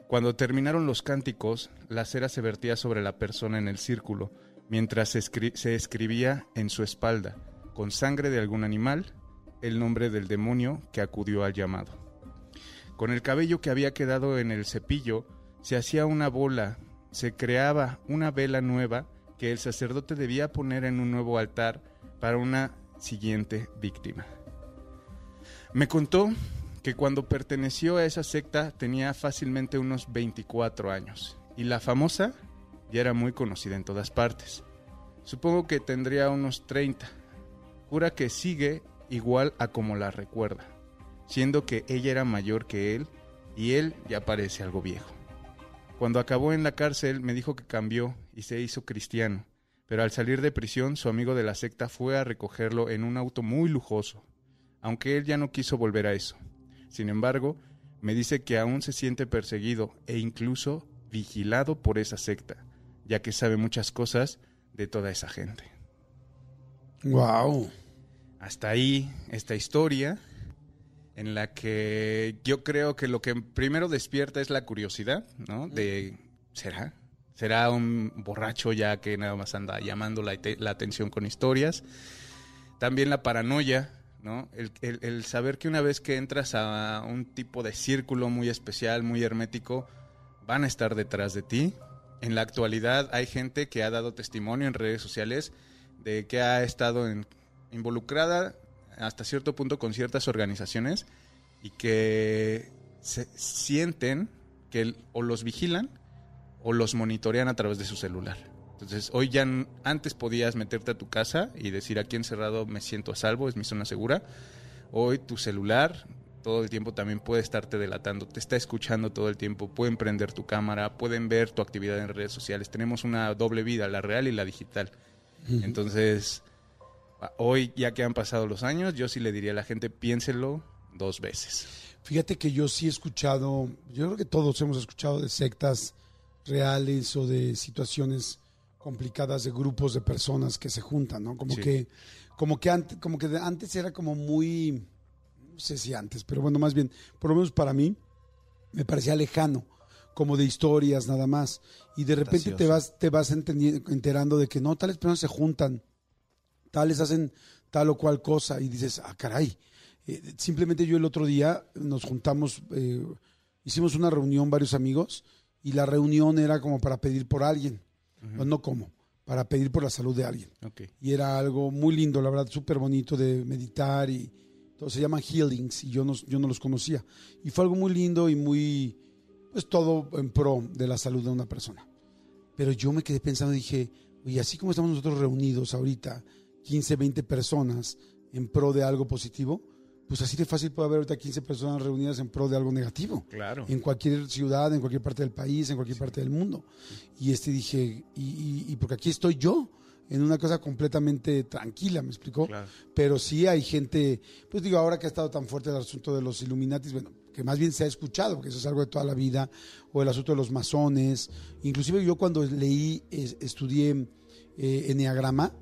Cuando terminaron los cánticos, la cera se vertía sobre la persona en el círculo, mientras se, escri- se escribía en su espalda, con sangre de algún animal, el nombre del demonio que acudió al llamado. Con el cabello que había quedado en el cepillo, se hacía una bola, se creaba una vela nueva que el sacerdote debía poner en un nuevo altar para una siguiente víctima. Me contó que cuando perteneció a esa secta tenía fácilmente unos 24 años y la famosa ya era muy conocida en todas partes. Supongo que tendría unos 30. Jura que sigue igual a como la recuerda, siendo que ella era mayor que él y él ya parece algo viejo. Cuando acabó en la cárcel me dijo que cambió y se hizo cristiano, pero al salir de prisión su amigo de la secta fue a recogerlo en un auto muy lujoso, aunque él ya no quiso volver a eso. Sin embargo, me dice que aún se siente perseguido e incluso vigilado por esa secta, ya que sabe muchas cosas de toda esa gente. Wow. Hasta ahí esta historia en la que yo creo que lo que primero despierta es la curiosidad, ¿no? De, ¿será? ¿Será un borracho ya que nada más anda llamando la, la atención con historias? También la paranoia, ¿no? El, el- el saber que una vez que entras a un tipo de círculo muy especial, muy hermético, van a estar detrás de ti. En la actualidad hay gente que ha dado testimonio en redes sociales de que ha estado en- involucrada hasta cierto punto con ciertas organizaciones y que se sienten que el- o los vigilan o los monitorean a través de su celular. Entonces, hoy ya antes podías meterte a tu casa y decir aquí encerrado me siento a salvo, es mi zona segura. Hoy tu celular todo el tiempo también puede estarte delatando, te está escuchando todo el tiempo, pueden prender tu cámara, pueden ver tu actividad en redes sociales. Tenemos una doble vida, la real y la digital. Entonces, hoy ya que han pasado los años, yo sí le diría a la gente, piénselo dos veces. Fíjate que yo sí he escuchado, yo creo que todos hemos escuchado de sectas reales o de situaciones complicadas de grupos de personas que se juntan, ¿no? Como Sí. que, como que antes, como que antes era como muy, no sé si antes, pero bueno, más bien, por lo menos para mí, me parecía lejano, como de historias nada más. Y de repente te vas, te vas enterando de que no, tales personas se juntan, tales hacen tal o cual cosa y dices, ah, caray. Eh, simplemente yo el otro día nos juntamos, eh, hicimos una reunión varios amigos y la reunión era como para pedir por alguien, o no como, para pedir por la salud de alguien. Ok. Y era algo muy lindo, la verdad, súper bonito de meditar y todo, se llaman healings y yo no, yo no los conocía. Y fue algo muy lindo y muy, pues todo en pro de la salud de una persona. Pero yo me quedé pensando y dije, oye, así como estamos nosotros reunidos ahorita, 15, 20 personas en pro de algo positivo, pues así de fácil puede haber ahorita 15 personas reunidas en pro de algo negativo. Claro. En cualquier ciudad, en cualquier parte del país, en cualquier parte del mundo. Y este dije, y, y- y porque aquí estoy yo, en una cosa completamente tranquila, ¿me explicó? Claro. Pero sí hay gente, pues digo, ahora que ha estado tan fuerte el asunto de los Illuminatis, bueno, que más bien se ha escuchado, porque eso es algo de toda la vida, o el asunto de los masones. Inclusive yo cuando leí, es- estudié eh, Enneagrama,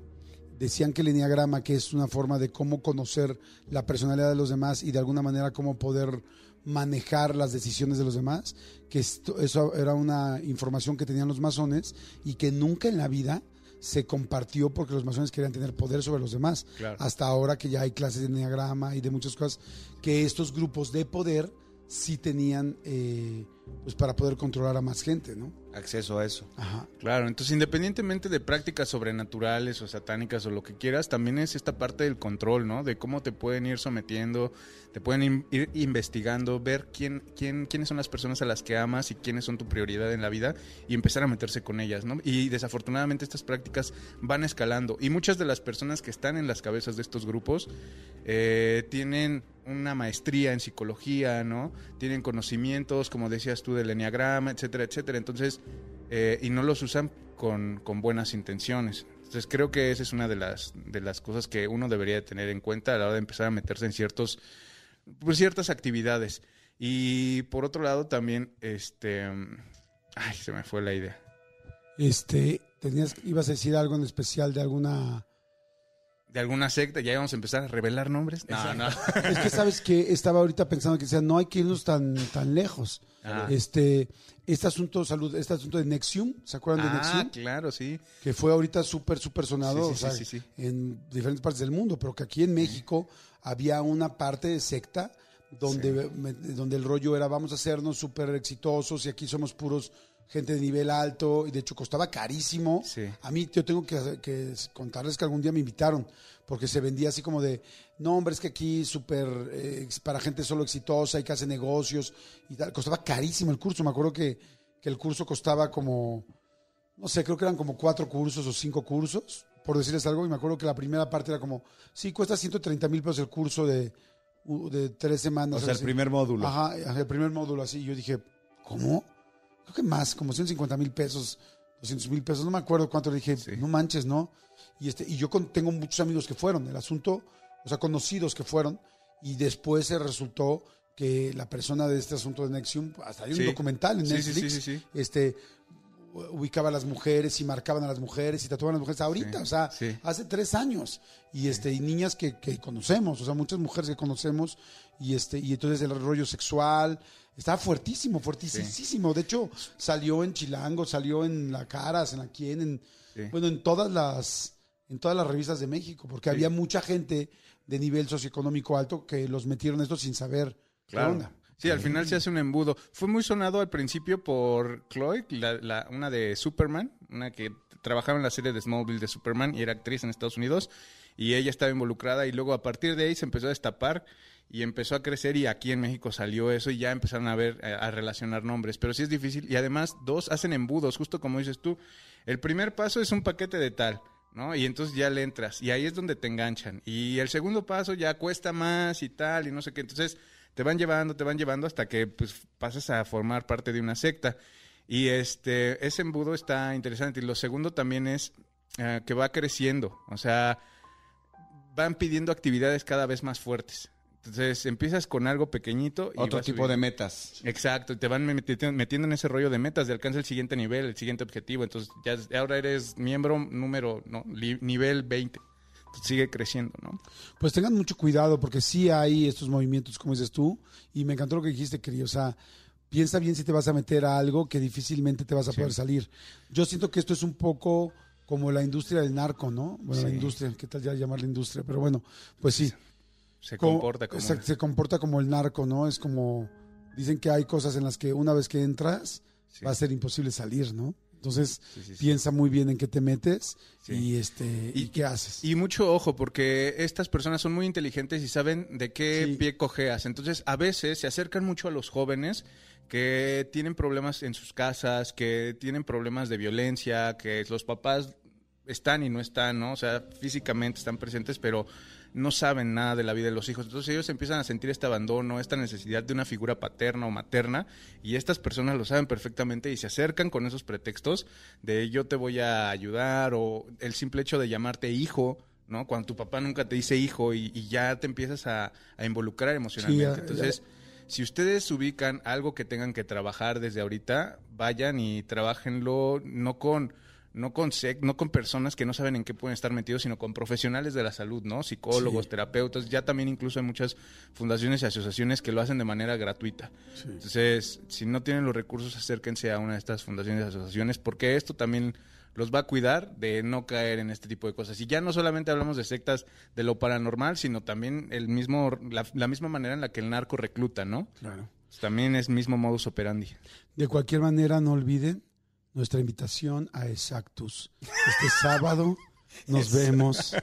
decían que el Enneagrama, que es una forma de cómo conocer la personalidad de los demás y de alguna manera cómo poder manejar las decisiones de los demás, que esto- eso era una información que tenían los masones y que nunca en la vida se compartió porque los masones querían tener poder sobre los demás. Claro. Hasta ahora que ya hay clases de enneagrama y de muchas cosas, que estos grupos de poder sí tenían eh, pues para poder controlar a más gente, ¿no? Acceso a eso. Ajá. Claro, entonces independientemente de prácticas sobrenaturales o satánicas o lo que quieras, también es esta parte del control, ¿no? De cómo te pueden ir sometiendo, te pueden ir investigando, ver quién, quién, quiénes son las personas a las que amas y quiénes son tu prioridad en la vida y empezar a meterse con ellas, ¿no? Y desafortunadamente estas prácticas van escalando y muchas de las personas que están en las cabezas de estos grupos eh, tienen una maestría en psicología, ¿no? Tienen conocimientos, como decías tú, del enneagrama, etcétera, etcétera. Entonces, eh, y no los usan con, con buenas intenciones. Entonces, creo que esa es una de las, de las cosas que uno debería de tener en cuenta a la hora de empezar a meterse en ciertos, pues, ciertas actividades. Y por otro lado, también, este. Ay, se me fue la idea. Este, tenías, ibas a decir algo en especial de alguna... De alguna secta, ya íbamos a empezar a revelar nombres. No, no. Es que sabes que estaba ahorita pensando que decía, no hay que irnos tan, tan lejos. Ah. Este, este asunto de salud, este asunto de Nexium, ¿se acuerdan de Ah, Nexium? claro, sí. Que fue ahorita súper, súper sonado, Sí, sí, o sea, sí, sí, sí. en diferentes partes del mundo, pero que aquí en México había una parte de secta donde, me- donde el rollo era vamos a hacernos súper exitosos y aquí somos puros gente de nivel alto y de hecho costaba carísimo. Sí. A mí yo tengo que, que contarles que algún día me invitaron porque se vendía así como de, no hombre, es que aquí súper eh, para gente solo exitosa y que hace negocios y tal. Costaba carísimo el curso. Me acuerdo que, que el curso costaba como, no sé, creo que eran como cuatro cursos o cinco cursos, por decirles algo. Y me acuerdo que la primera parte era como, sí, cuesta 130 mil pesos el curso de, de tres semanas. O sea, el así. primer módulo. Ajá, el primer módulo así. Y yo dije, ¿cómo? Creo que más, como 150 mil pesos, 200 mil pesos, no me acuerdo cuánto. Le dije, Sí. no manches, ¿no? Y, este, y yo con- tengo muchos amigos que fueron. El asunto, o sea, conocidos que fueron. Y después se resultó que la persona de este asunto de Nexium, hasta hay un Sí. documental en Netflix, sí. este ubicaba a las mujeres y marcaban a las mujeres y tatuaban a las mujeres ahorita, Sí, o sea, sí. hace tres años. Y este, y niñas que, que conocemos, o sea, muchas mujeres que conocemos, y este, y entonces el rollo sexual, estaba fuertísimo, fuertísimo. De hecho, salió en Chilango, salió en La Caras, en La Quién, en, bueno, en todas las, en todas las revistas de México, porque había mucha gente de nivel socioeconómico alto que los metieron esto sin saber qué Claro. onda. Sí, al final se hace un embudo. Fue muy sonado al principio por Chloe, la- la- una de Superman, una que trabajaba en la serie de Smallville de Superman y era actriz en Estados Unidos. Y ella estaba involucrada y luego a partir de ahí se empezó a destapar y empezó a crecer y aquí en México salió eso y ya empezaron a ver, a, a relacionar nombres. Pero sí es difícil y además dos hacen embudos, justo como dices tú. El primer paso es un paquete de tal. ¿No? Y entonces ya le entras y ahí es donde te enganchan. Y el segundo paso ya cuesta más y tal y no sé qué. Entonces te van llevando, te van llevando hasta que pues pasas a formar parte de una secta. Y este ese embudo está interesante. Y lo segundo también es eh, que va creciendo. O sea, van pidiendo actividades cada vez más fuertes. Entonces empiezas con algo pequeñito y Otro tipo subiendo. de metas. Exacto, y te van meti- metiendo en ese rollo de metas, de alcanzar el siguiente nivel, el siguiente objetivo. Entonces, ya ahora eres miembro número, ¿no? Nivel 20. Sigue creciendo, ¿no? Pues tengan mucho cuidado porque sí hay estos movimientos, como dices tú, y me encantó lo que dijiste, querido. O sea, piensa bien si te vas a meter a algo que difícilmente te vas a poder salir. Yo siento que esto es un poco como la industria del narco, ¿no? Bueno, la industria, ¿qué tal ya llamarla industria? Pero bueno, pues sí. Se comporta como... se comporta como el narco, ¿no? Es como, dicen que hay cosas en las que una vez que entras Sí. va a ser imposible salir, ¿no? Entonces, Sí, sí, sí. piensa muy bien en qué te metes y este y, Y- qué haces. Y mucho ojo, porque estas personas son muy inteligentes y saben de qué pie cojeas. Entonces, a veces se acercan mucho a los jóvenes que tienen problemas en sus casas, que tienen problemas de violencia, que los papás están y no están, ¿no? O sea, físicamente están presentes, pero no saben nada de la vida de los hijos. Entonces ellos empiezan a sentir este abandono, esta necesidad de una figura paterna o materna, y estas personas lo saben perfectamente y se acercan con esos pretextos de yo te voy a ayudar o el simple hecho de llamarte hijo. ¿no? Cuando tu papá nunca te dice hijo y, y ya te empiezas a, a involucrar emocionalmente. Entonces, si ustedes ubican algo que tengan que trabajar desde ahorita, vayan y trabajenlo no con no con sec- no con personas que no saben en qué pueden estar metidos, sino con profesionales de la salud, ¿no? Psicólogos, terapeutas, ya también incluso hay muchas fundaciones y asociaciones que lo hacen de manera gratuita. Entonces, si no tienen los recursos, acérquense a una de estas fundaciones y asociaciones, porque esto también los va a cuidar de no caer en este tipo de cosas. Y ya no solamente hablamos de sectas de lo paranormal, sino también el mismo, la, la misma manera en la que el narco recluta, ¿no? Claro. También es mismo modus operandi. De cualquier manera, no olviden nuestra invitación a Exactus. Este sábado nos vemos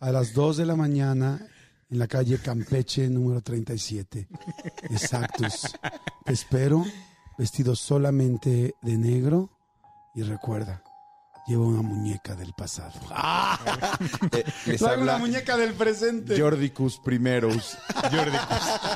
a las 2 de la mañana en la calle Campeche, número 37. Exactus. Te espero vestido solamente de negro y recuerda, lleva una muñeca del pasado. Eh, les una muñeca del presente. Jordicus Primerus.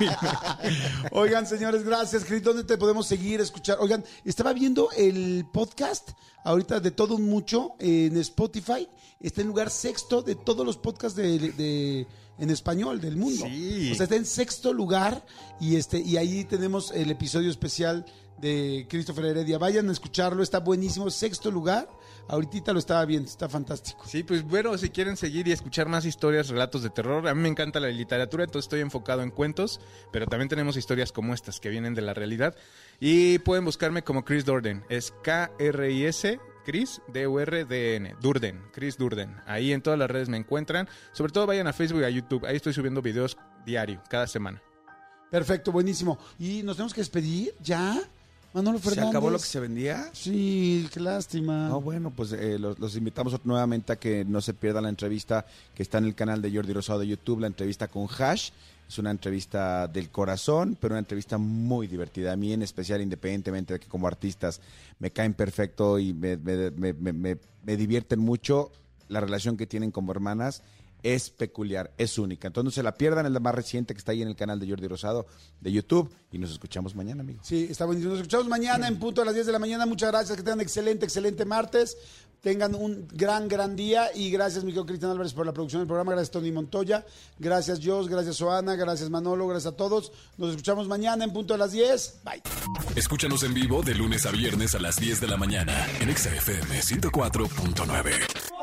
Oigan, señores, gracias. Cris, ¿dónde te podemos seguir, escuchar? Oigan, estaba viendo el podcast ahorita de todo un mucho en Spotify. Está en lugar sexto de todos los podcasts de, de- en español del mundo. Sí. O sea, está en sexto lugar y este y ahí tenemos el episodio especial de Christopher Heredia. Vayan a escucharlo, está buenísimo. Sexto lugar. Ahorita lo estaba viendo, está fantástico. Sí, pues bueno, si quieren seguir y escuchar más historias, relatos de terror, a mí me encanta la literatura, entonces estoy enfocado en cuentos, pero también tenemos historias como estas que vienen de la realidad. Y pueden buscarme como Chris Durden, es K-R-I-S, Chris, D-U-R-D-N, Durden, Chris Durden. Ahí en todas las redes me encuentran. Sobre todo vayan a Facebook y a YouTube, ahí estoy subiendo videos diario, cada semana. Perfecto, buenísimo. Y nos tenemos que despedir ya. Manolo ¿Se acabó lo que se vendía? Sí, qué lástima. No, bueno, pues eh, los, los invitamos nuevamente a que no se pierdan la entrevista que está en el canal de Jordi Rosado de YouTube, la entrevista con Hash. Es una entrevista del corazón, pero una entrevista muy divertida. A mí en especial, independientemente de que como artistas me caen perfecto y me, me- me- me- me- me divierten mucho, la relación que tienen como hermanas es peculiar, es única. Entonces no se la pierdan, es la más reciente que está ahí en el canal de Jordi Rosado de YouTube. Y nos escuchamos mañana, amigos. Sí, está buenísimo. Nos escuchamos mañana en punto a las 10 de la mañana. Muchas gracias. Que tengan excelente, excelente martes. Tengan un gran, gran día. Y gracias, mi querido Cristian Álvarez, por la producción del programa. Gracias, Tony Montoya. Gracias, Jos. Gracias, Joana. Gracias, Manolo. Gracias a todos. Nos escuchamos mañana en punto a las 10. Bye. Escúchanos en vivo de lunes a viernes a las 10 de la mañana en Exa FM 104.9.